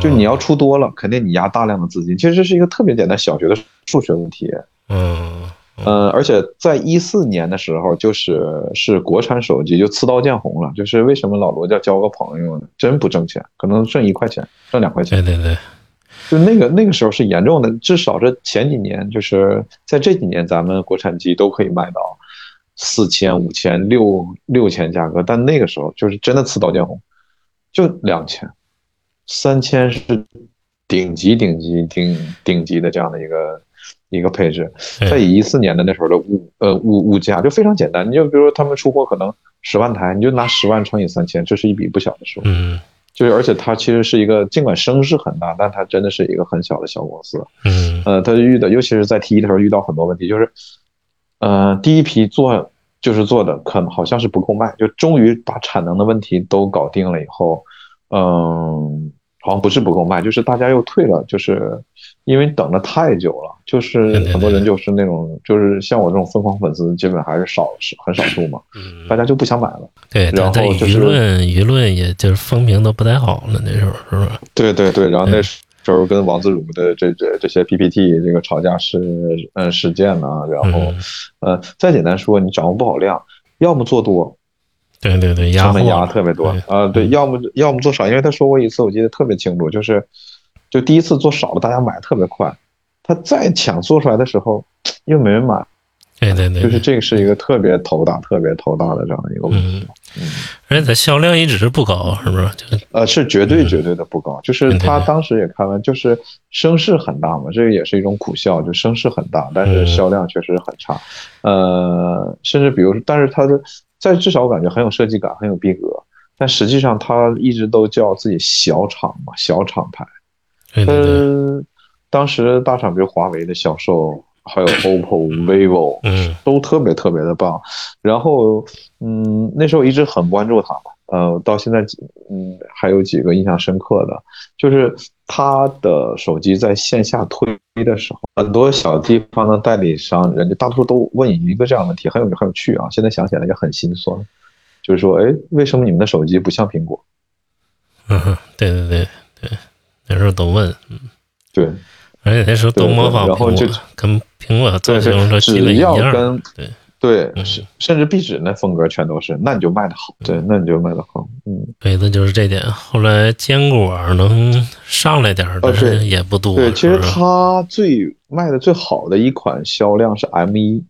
就你要出多了，肯定你压大量的资金。其实这是一个特别简单小学的数学问题。嗯嗯，而且在一四年的时候，就是是国产手机就刺刀见红了。就是为什么老罗叫交个朋友呢？真不挣钱，可能挣一块钱，挣两块钱对。对对，就那个那个时候是严重的，至少这前几年，就是在这几年，咱们国产机都可以卖到四千、五千、六六千价格，但那个时候就是真的刺刀见红，就两千、三千是顶级、顶级、顶顶级的这样的一个一个配置。对在以一四年的那时候的物呃物物价就非常简单，你就比如说他们出货可能十万台，你就拿十万乘以三千，这是一笔不小的数。嗯就是而且它其实是一个，尽管声势很大，但它真的是一个很小的小公司。嗯呃，它遇到，尤其是在 T 一的时候遇到很多问题，就是，呃，第一批做就是做的可能好像是不够卖，就终于把产能的问题都搞定了以后，嗯，好像不是不够卖，就是大家又退了，就是因为等了太久了，就是很多人就是那种，就是像我这种疯狂粉丝，基本还是少是很少数嘛，嗯，大家就不想买了。对，然后就是舆论舆论也就是风评都不太好了，那时候是吧？对对对，然后嗯那时候跟王自如的这这这些 PPT 这个吵架事嗯事件呢，然后嗯呃再简单说，你掌握不好量，要么做多，对对对，压成本货压特别多。对。啊，对，要么要么做少，因为他说过一次，我记得特别清楚，就是就第一次做少了，大家买特别快，他再抢做出来的时候又没人买，对对对，就是这个是一个特别头大、特别头大的这样的一个问题。嗯，而且它销量一直不高，是不是？呃，是绝对绝对的不高，就是他当时也开玩，就是声势很大嘛，这个也是一种苦笑，就声势很大，但是嗯。销量确实很差，呃，甚至比如，但是它的在至少我感觉很有设计感，很有逼格，但实际上他一直都叫自己小厂嘛，小厂牌，对对对，呃，当时大厂比如华为的销售，还有 OPPO、vivo，嗯都特别特别的棒。然后，嗯，那时候一直很关注它嘛，呃，到现在，嗯，还有几个印象深刻的，就是它的手机在线下推的时候，很多小地方的代理商，人家大多数都问一个这样的问题，很有很有趣啊。现在想起来也很心酸，就是说，哎，为什么你们的手机不像苹果？*laughs* 嗯哼，对对对对，那时候都问，嗯对，而且那时候都模仿苹然后就果，跟苹果做对形容车对，只要基本一样。跟对对，嗯甚甚至壁纸那风格全都是，那你就卖的好，对，那你就卖的好，嗯，为的就是这点。后来坚果能上来点儿，但是对也不多。对，其实它最卖的最好的一款销量是 M 一，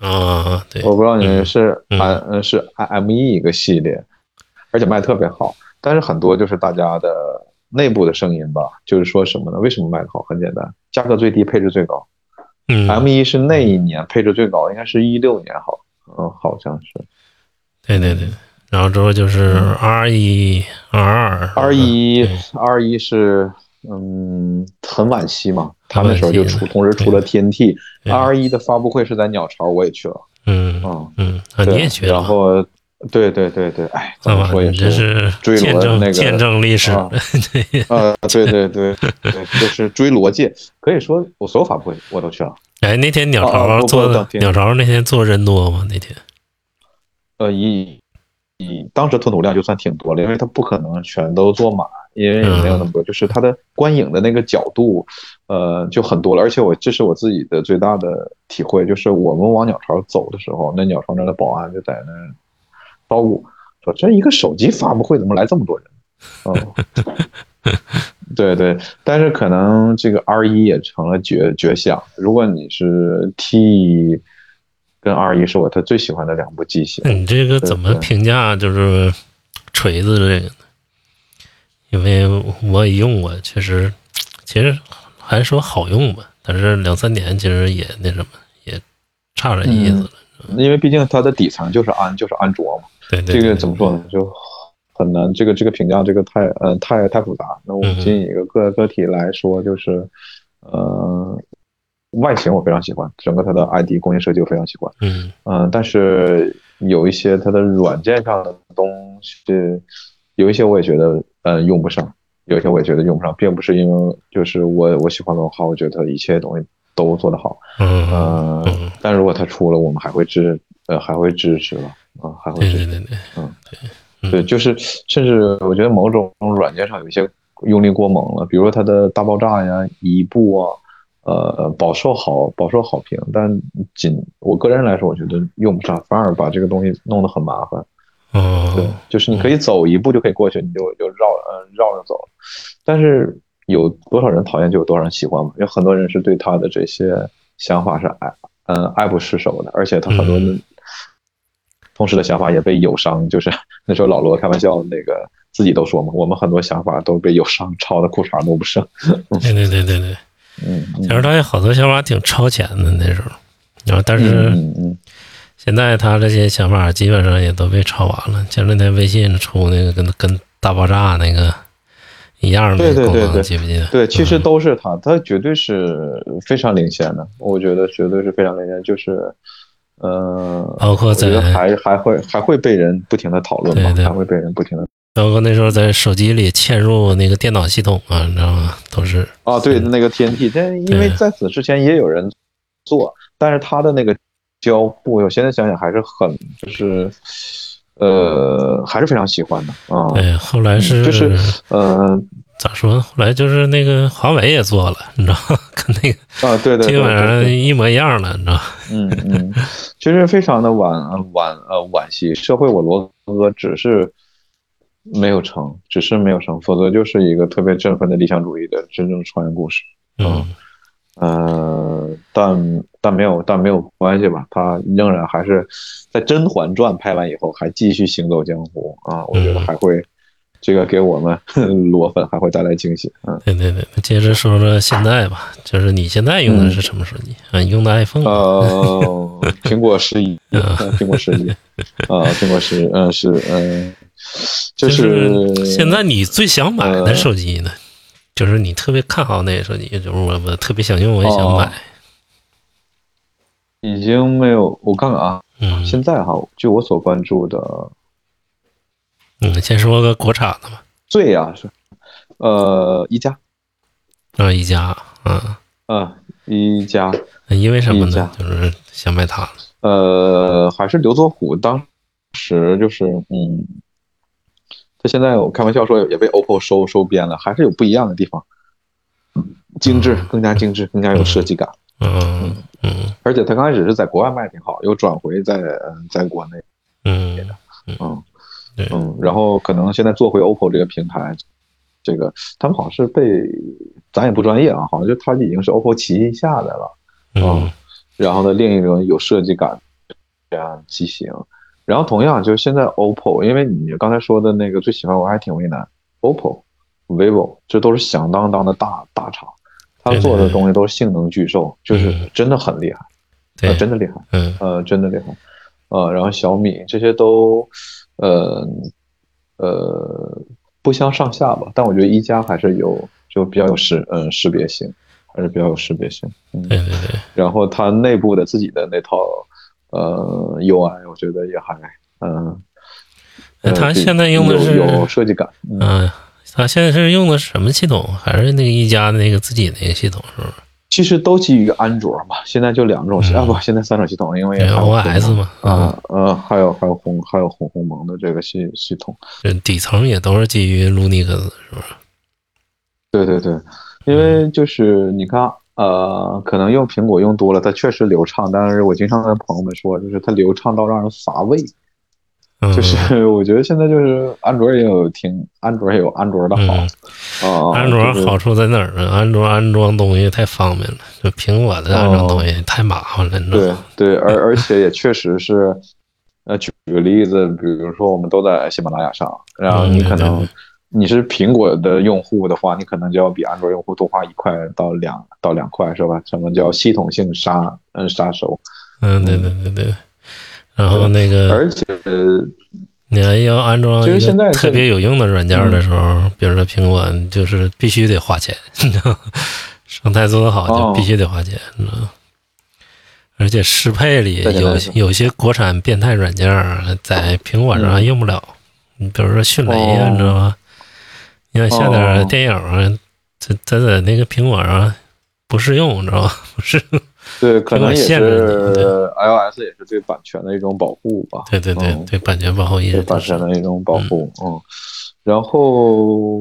啊，对，我不知道你是嗯 M 嗯是 M 一一个系列，而且卖得特别好，但是很多就是大家的内部的声音吧，就是说什么呢？为什么卖的好？很简单，价格最低，配置最高。嗯，M 一是那一年配置最高，应该是一六年好，嗯，好像是。对对对。然后之后就是 R 一、R 二、嗯 R 一对。R 一是嗯很惋惜嘛，他那时候就出同时出了 TNT，R 一的发布会是在鸟巢，我也去了，嗯嗯，嗯啊，你对也去了，然后对对对对，哎，怎，么说也是追见证那个见证历史啊 *laughs* 的，对，呃，对对对对，就是追罗界，可以说我所有发布会我都去了。哎，那天鸟巢做的鸟巢那天做人多吗？那天呃，以以当时吞吐量就算挺多了，因为它不可能全都坐满，因为也没有那么多，就是它的观影的那个角度，呃，就很多了。而且我这是我自己的最大的体会，就是我们往鸟巢走的时候，那鸟巢那的保安就在那捣鼓，说这一个手机发布会怎么来这么多人？嗯，*laughs* 对对，但是可能这个 R 一也成了绝绝响。如果你是 T 跟 R 一是我他最喜欢的两部机型。那你这个怎么评价就是锤子这个呢？因为我也用过，确实，其实还说好用吧，但是两三年其实也那什么，也差点意思了。因为毕竟它的底层就是安就是安卓嘛，对对，这个怎么说呢？就很难，这个这个评价这个太呃太太复杂。那我们以一个个个体来说，就是呃外形我非常喜欢，整个它的 ID 工业设计我非常喜欢。嗯嗯、但是有一些它的软件上的东西，有一些我也觉得呃用不上，有一些我也觉得用不上，并不是因为就是我我喜欢文化，我觉得一切东西都做得好。嗯呃，嗯，但如果它出了，我们还会支呃还会支持了啊、还会。对对对对，嗯。对，就是甚至我觉得某种软件上有一些用力过猛了，比如说它的大爆炸呀、一步啊，呃，饱受好饱受好评，但仅我个人来说，我觉得用不上，反而把这个东西弄得很麻烦。对哦，，就是你可以走一步就可以过去，你就就绕呃绕着走，但是有多少人讨厌就有多少人喜欢嘛，有很多人是对他的这些想法是爱嗯爱不释手的，而且他很多同时的想法也被友商，就是 *laughs* 那时候老罗开玩笑那个自己都说嘛，我们很多想法都被友商抄的裤衩都不剩，*laughs* 对对对对对，嗯嗯。其实他有好多想法挺超前的那时候，然后但嗯是现在他这些想法基本上也都被抄完了。前两天微信出那个跟跟大爆炸那个一样的功能，对对对对。记不记得？对，其实嗯。都是他，他绝对是非常领先的，我觉得绝对是非常领先，就是，呃，包括在还还会还会被人不停的讨论嘛，对对。还会被人不停的包括那时候在手机里嵌入那个电脑系统啊，你知道吗？都是啊，对那个 TNT，但因为在此之前也有人做，但是他的那个交互，我现在想想还是很就是，呃，还是非常喜欢的啊，对，后来是就是呃咋说呢？后来就是那个华为也做了，你知道吗，跟那个啊，对对对，基本上一模一样了，你知道吗？*laughs* 嗯嗯，其实非常的惋呃惋呃惋惜，社会我罗哥只是没有成，只是没有成，否则就是一个特别振奋的理想主义的真正创业故事。嗯，呃，但但没有但没有关系吧，他仍然还是在《甄嬛传》拍完以后还继续行走江湖啊，我觉得嗯还会这个给我们 *laughs* 裸粉还会带来惊喜。嗯对对对，接着说说现在吧，就是你现在用的是什么手机啊？你用的 iPhone 吗呃，苹果十一，苹果十一，啊，*laughs* 苹果十，*laughs* 嗯，是，嗯，就就是是现在你最想买的呃手机呢？就是你特别看好那个手机，就是我我特别想用，我也想哦买。已经没有，我看看啊，嗯现在哈，据我所关注的，嗯，先说个国产的吧，最呀是，呃，一加，啊，一加，嗯，啊，一加，因为什么呢？就是想买它。呃，还是刘作虎当时就是，嗯，他现在我开玩笑说也被 OPPO 收收编了，还是有不一样的地方，精致，更加精致，更加有设计感。嗯嗯而且他刚开始是在国外卖挺好，又转回在嗯在国内，嗯嗯对。嗯，然后可能现在做回 OPPO 这个平台，这个他们好像是被咱也不专业啊，好像就他已经是 OPPO 旗下的了，嗯。然后呢另一种有设计感这样机型，然后同样就是现在 OPPO，因为你刚才说的那个最喜欢我还挺为难，OPPO、vivo 这都是响当当的大大厂，他做的东西都是性能巨兽，就是嗯。真的很厉害。对。呃，真的厉害，嗯。呃，真的厉害，呃，然后小米这些都，呃，呃，不相上下吧，但我觉得一加还是有就比较有识，嗯、识别性，还是比较有识别性，嗯，对对对，然后它内部的自己的那套，呃，UI 我觉得也还，嗯、那他现在用的是有有设计感，嗯，嗯，他现在是用的是什么系统？还是那个一加的那个自己那个系统？是不是？其实都基于安卓嘛，现在就两种啊，不，现在三种系统，因为 iOS 嘛啊，呃，还有还有鸿还有鸿鸿蒙的这个系系统。这底层也都是基于 Linux，是不是？对对对，因为就是你看，呃，可能用苹果用多了，它确实流畅，但是我经常跟朋友们说，就是它流畅到让人乏味。嗯就是 *laughs* 我觉得现在就是安卓也有挺安卓也有安卓的好嗯，啊，安卓好处在哪儿呢？安卓安装东西太方便了，就苹果的安装东西太麻烦了，对？对，而而且也确实是，呃，举个例子，比如说我们都在喜马拉雅上，然后你可能对你是苹果的用户的话，你可能就要比安卓用户多花一块到两到两块，是吧？什么叫系统性杀嗯杀手？嗯，对对对对。然后那个，而且你还要安装一其实现在是个特别有用的软件的时候，比如说苹果，就是必须得花钱，你知道吗？生态做得好哦就必须得花钱，你知道吗？而且适配里有有些国产变态软件儿在苹果上还用不了，你比如说迅雷啊，哦你知道吗？你想下点哦电影啊，它它在那个苹果上不适用，你知道吗？不是，对，可能也是 iOS 也是对版权的一种保护吧。对对对嗯对，版权保护意对识都是版权的一种保护，嗯，然后，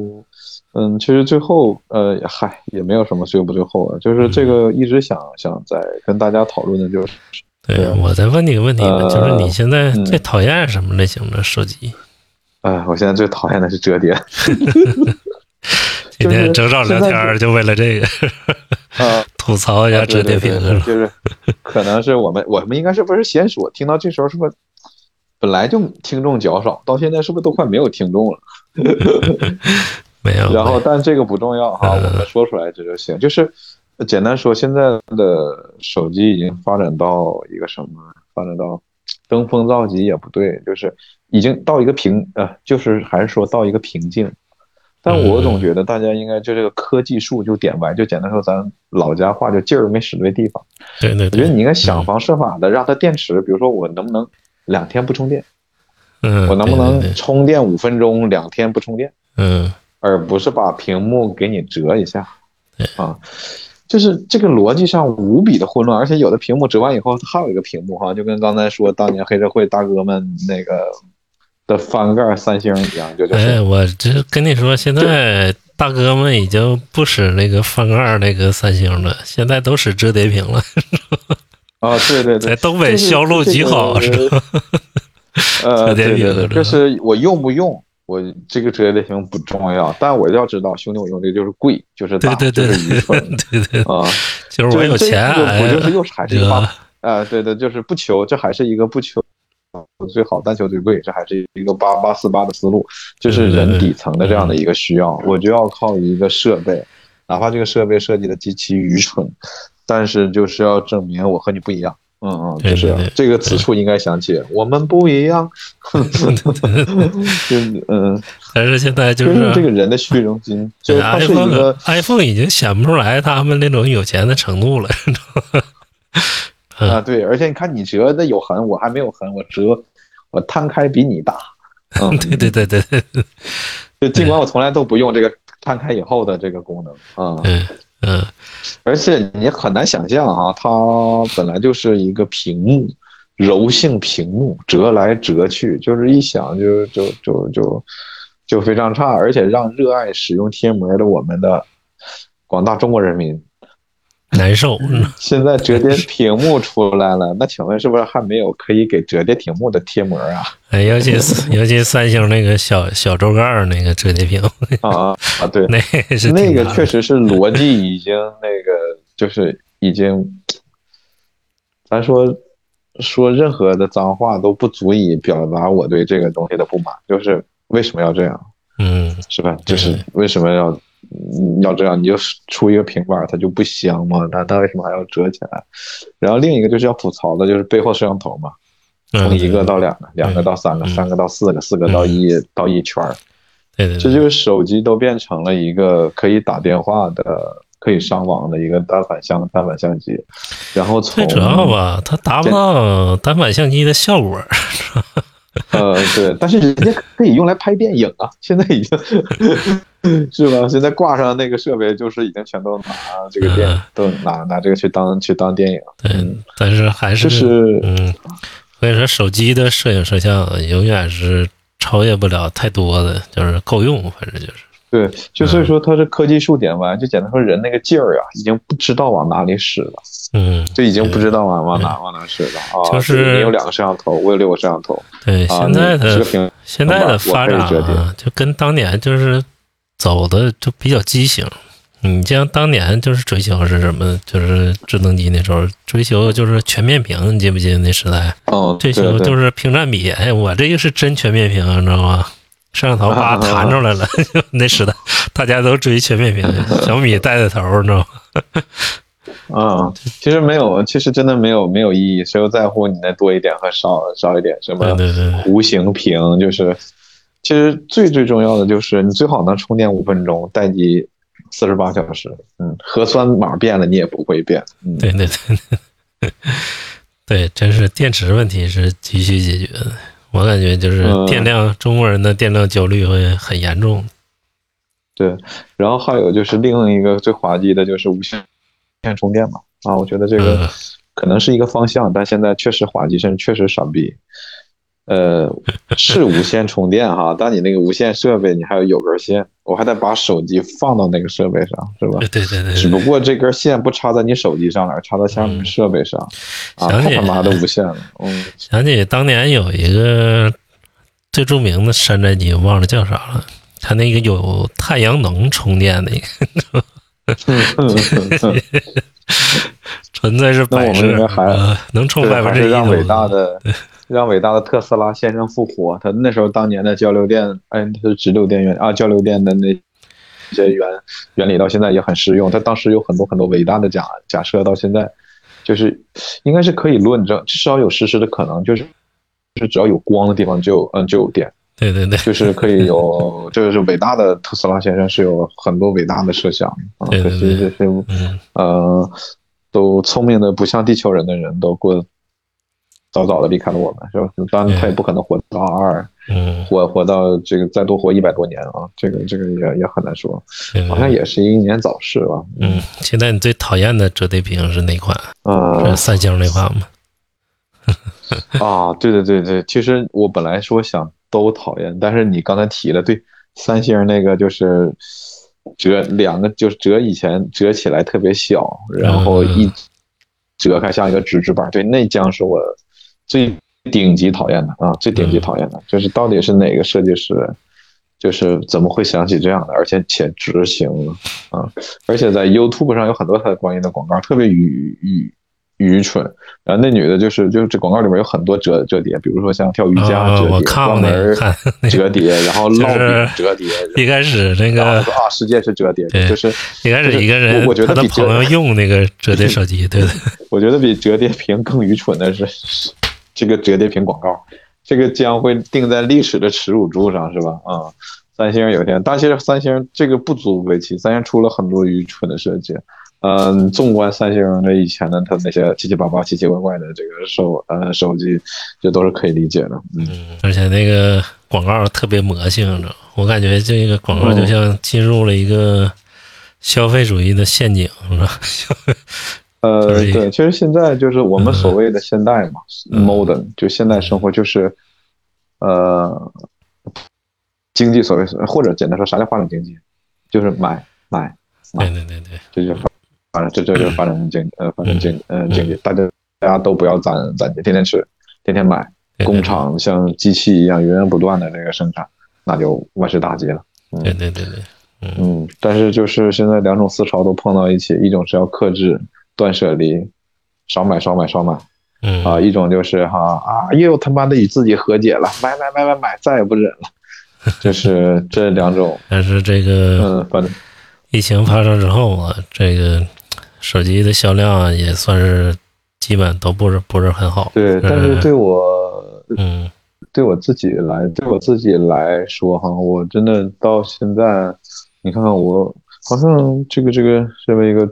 嗯，其实最后，呃，嗨，也没有什么最不最后啊，就是这个一直想想再跟大家讨论的就是，对对，我再问你个问题吧，呃就是你现在嗯。最讨厌什么类型的手机？哎，我现在最讨厌的是折叠，*laughs* 今天整场聊天儿就为了这个啊，吐槽一下折叠屏是吧？就是可能是我们我们应该是不是先说，听到这时候是不是本来就听众较少，到现在是不是都快没有听众了？*laughs* 没有，然后，但这个不重要哈，嗯我们说出来这就行。就是简单说，现在的手机已经发展到一个什么？发展到登峰造极也不对，就是已经到一个瓶呃，就是还是说到一个瓶颈。但我总觉得大家应该就这个科技树就点歪，就简单说，咱老家话就劲儿没使对地方。对对对，我觉得你应该想方设法的让它电池，比如说我能不能两天不充电，嗯，我能不能充电五分钟，两天不充电？嗯。而不是把屏幕给你折一下对，啊，就是这个逻辑上无比的混乱，而且有的屏幕折完以后，还有一个屏幕哈，就跟刚才说当年黑社会大哥们那个的翻盖三星一样，就就哎，我这跟你说，现在大哥们已经不使那个翻盖那个三星了，现在都使折叠屏了，啊，对对对，在东北销路极好，是吧？呃，*laughs* 折叠对对对，屏就是我用不用。我这个折叠屏不重要，但我要知道，兄弟，我用这个就是贵，就是大，对对对就是愚蠢对对，啊。就是我有钱，哎我就是又还是一个啊，对对，就是不求，这还是一个不求最好，但求最贵，这还是一个八八四八的思路，就是人底层的这样的一个需要，我就要靠一个设备，哪怕这个设备设计的极其愚蠢，但是就是要证明我和你不一样。嗯嗯，就是这个此处应该想起，我们不一样，*laughs* 就是嗯，但是现在就就是是这个人的虚荣心，就是它是一 iPhone 个 iPhone 已经显不出来他们那种有钱的程度了，你知道吗？啊，对，而且你看你折的有痕，我还没有痕，我折我摊开比你大，嗯，*laughs* 对对对对。对，就尽管我从来都不用这个摊开以后的这个功能啊，嗯嗯，而且你很难想象啊，它本来就是一个屏幕，柔性屏幕，折来折去，就是一想就就就就就非常差，而且让热爱使用贴膜的我们的广大中国人民，难受，现在折叠屏幕出来了，那请问是不是还没有可以给折叠屏幕的贴膜啊？哎，尤其是 *laughs* 尤其三星那个小小周盖那个折叠屏，啊啊啊！对，*laughs* 那是那个确实是逻辑已经那个就是已经，*sniffs* 咱说说任何的脏话都不足以表达我对这个东西的不满，就是为什么要这样，嗯，是吧？就是为什么要嗯要这样？你就出一个平板，它就不香吗？那它为什么还要折起来？然后另一个就是要吐槽的，就是背后摄像头嘛，从嗯一个到两个，两个到三个，嗯三个到四个，四个到一到一圈儿。对对对，这就是手机都变成了一个可以打电话的、可以上网的一个单反相单反相机，然后从最主要吧，它达不到单反相机的效果。*laughs* *laughs* 呃对，但是人家可以用来拍电影啊，*laughs* 现在已经 *laughs* 是吧？现在挂上那个设备，就是已经全都拿这个电嗯都拿拿这个去当去当电影，对，但是还是就是嗯，所以说手机的摄影摄像永远是超越不了太多的，就是够用，反正就是。对，就所以说它是科技树点歪，就简单说人那个劲儿啊，已经不知道往哪里使了。嗯，就已经不知道往往哪往哪使了啊。就是你有两个摄像头，我有六个摄像头，对，啊现在的是现在的发展啊，就跟当年就是走的就比较畸形。你像当年就是追求是什么？就是智能机那时候追求就是全面屏，你记不记得那时代？哦，追求就是屏占比。哎，我这个是真全面屏，你知道吗？摄像头叭 *laughs* 弹出来了，*laughs* 那时代大家都追全面屏，小米带带头，你知道吗？嗯，其实没有，其实真的没有没有意义，谁又在乎你那多一点和少少一点什么对对对，弧形屏？就是，其实最最重要的就是你最好能充电五分钟，待机四十八小时。嗯，核酸码变了你也不会变。嗯，对对对对，对，真 *laughs* 是电池问题是急需解决的。我感觉就是嗯电量，中国人的电量焦虑会很严重。对。然后还有就是另一个最滑稽的就是无线充电嘛。啊，我觉得这个嗯可能是一个方向，但现在确实滑稽，甚至确实傻逼。呃，是无线充电哈，但你那个无线设备你还有有根线，我还得把手机放到那个设备上，是吧对？对对对只，不过这根线不插在你手机上，而插在下面设备上，啊，想起太他妈的无线了，嗯，想起当年有一个最著名的山寨机，忘了叫啥了。它那个有太阳能充电的一个，*laughs* *laughs* 纯粹是摆那我们设应该，还呃能充这百分之一还是让伟大的。*laughs* 让伟大的特斯拉先生复活。他那时候当年的交流电，哎，他是直流电源啊，交流电的那些原原理到现在也很实用。他当时有很多很多伟大的假假设，到现在就是应该是可以论证，至少有实施的可能，就是就是只要有光的地方就有嗯就有电，对对对，就是可以有，*laughs* 这个是伟大的特斯拉先生是有很多伟大的设想。啊，可惜这些嗯，呃，都聪明的不像地球人的人都过早早的离开了我们，是吧？当然他也不可能活到二，嗯，活活到这个再多活一百多年啊，这个这个也也很难说，好像也是英年早逝吧。嗯，现在你最讨厌的折叠屏是哪款？呃。三星那款吗？*laughs* 啊，对对对对，其实我本来说想都讨厌，但是你刚才提了，对，三星那个就是折两个，就是折以前折起来特别小，然后一折开像一个纸质板，对，那将是我最顶级讨厌的啊，最顶级讨厌的，就是到底是哪个设计师，就是怎么会想起这样的，而且且执行了啊，而且在 YouTube 上有很多他的关于的广告，特别愚愚愚蠢。然后那女的就是就是这广告里面有很多折折叠，比如说像跳瑜伽啊折叠、关门折叠，然后烙饼折叠，一开始那个啊世界是折叠的，就是一开始一个人我我觉得他的比折朋友用那个折叠手机，对对，*laughs* 我觉得比折叠屏更愚蠢的是这个折叠屏广告，这个将会定在历史的耻辱柱上，是吧？啊、三星有一天，但其实三星这个不足为奇，三星出了很多愚蠢的设计。嗯，纵观三星的以前的它那些七七八八、奇奇怪怪的这个手呃手机，这都是可以理解的。嗯，嗯，而且那个广告特别魔性，你知道我感觉这个广告就像进入了一个消费主义的陷阱，是吧？呃，*laughs* 对，其实现在就是我们所谓的现代嘛、嗯 m o d e r n 就现代生活就是，呃，经济所谓或者简单说，啥叫发展经济？就是买买对对对对，这就是发展，这这就是发展经呃发展经呃经济，大家大家都不要攒攒钱，天天吃，天天买，工厂像机器一样源源不断的这个生产，那就万事大吉了。对对对对，嗯，但是就是现在两种思潮都碰到一起，一种是要克制、断舍离，少买少买少买嗯。啊，一种就是哈啊又他妈的与自己和解了，买买买买买，再也不忍了。就是 *laughs* 这两种，但是这个嗯，反正疫情发生之后啊，这个手机的销量啊也算是基本都不是不是很好。对，但是对我嗯对我自己来，对我自己来说哈，我真的到现在，你看看我，好像这个这个身为一个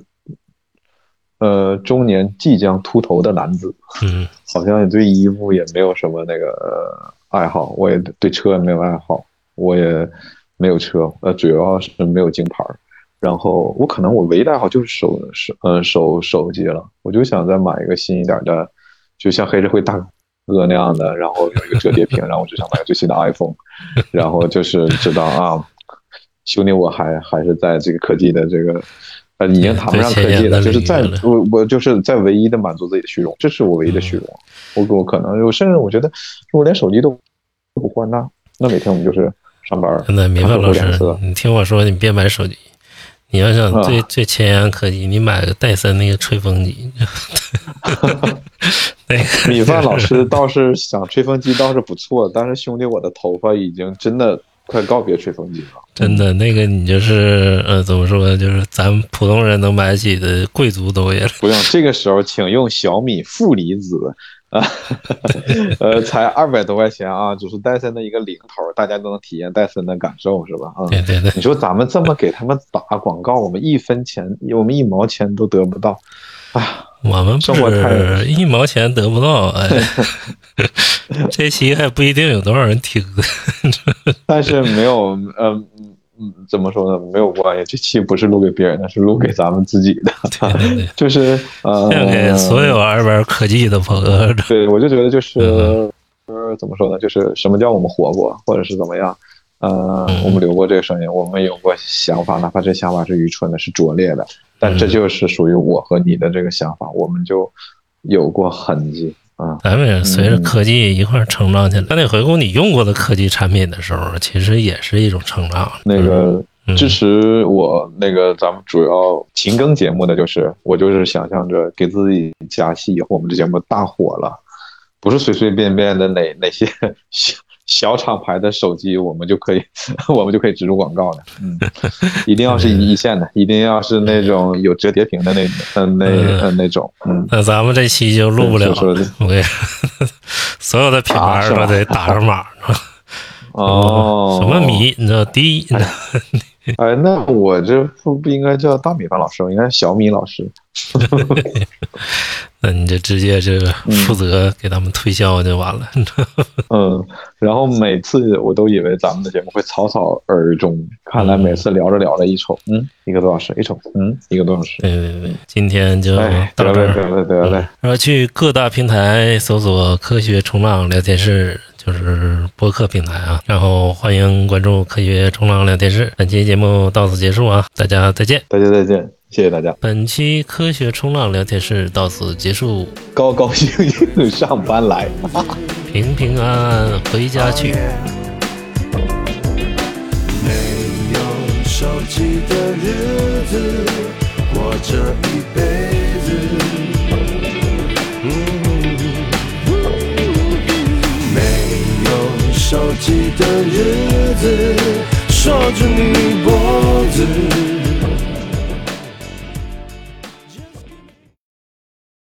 呃中年即将秃头的男子，嗯 *laughs* 好像也对衣服也没有什么那个呃爱好，我也对车也没有爱好，我也没有车，呃，主要是没有京牌儿。然后我可能我唯一的爱好就是手手嗯手手机了，我就想再买一个新一点的，就像黑社会大哥那样的，然后有一个折叠屏，然后我就想买个最新的 iPhone，*laughs* 然后就是知道啊，兄弟我还还是在这个科技的这个呃，已经谈不上科技了，就是在我我就是在唯一的满足自己的虚荣，这是我唯一的虚荣。我我可能我甚至我觉得，如果连手机都不换，那那每天我们就是上班儿，真的，米饭老师你听我说，你别买手机。你要想最、啊。最前沿科技，你买个戴森那个吹风机，*laughs* 那个 *laughs* 米饭老师倒是想吹风机倒是不错，但是兄弟，我的头发已经真的快告别吹风机了。真的那个你就是呃怎么说，就是咱普通人能买得起的贵族都也不用，这个时候请用小米负离子啊，*laughs* 呃，才二百多块钱啊，只是戴森的一个零头，大家都能体验戴森的感受是吧？啊、对对对，你说咱们这么给他们打广告，我们一分钱，我们一毛钱都得不到，啊，我们不是一毛钱得不到，哎，*laughs* *laughs* 这期还不一定有多少人听。但是没有，嗯嗯，怎么说呢？没有关系，这期不是录给别人的，是录给咱们自己的，*laughs* 对就是呃，*laughs* 献给所有爱玩科技的朋友。对，我就觉得就是，嗯呃，怎么说呢？就是什么叫我们活过，或者是怎么样？呃，嗯我们留过这个声音，我们有过想法，哪怕这想法是愚蠢的，是拙劣的，但嗯这就是属于我和你的这个想法，我们就有过痕迹啊。咱们也随着科技一块儿成长起来。那你回顾你用过的科技产品的时候，其实也是一种成长。那个嗯支持我那个咱们主要勤更节目的，就是我就是想象着给自己加戏，以后我们这节目大火了，不是随随便便的哪哪些小 *laughs* 小厂牌的手机，我们就可以 *laughs* 我们就可以植入广告了。嗯，*laughs* 一定要是一线的，一定要是那种有折叠屏的那嗯那嗯那种嗯。那咱们这期就录不了说的了。我跟你说，*laughs* 所有的品啊是吧牌都得打上码。哦，什么米？你知道第一？哎，那我这不不应该叫大米饭老师，我应该是小米老师。*laughs* 那你就直接这个嗯负责给他们推销就完了。*laughs* 嗯，然后每次我都以为咱们的节目会草草而终，看来每次聊着聊着一瞅，嗯，一个多小时，一瞅，嗯，一个多小时。对对对，今天就哎，得到这嘞，得儿。嘞，得嘞，然后去各大平台搜索“科学冲浪聊天室”，就是播客平台啊。然后欢迎关注“科学冲浪聊天室”。本期节目到此结束啊，大家再见。大家再见，谢谢大家，本期科学冲浪聊天室到此结束，高 *laughs* 高兴兴 *laughs* 上班来。*laughs* 平平安安回家去。没有手机的日子，锁住你脖子。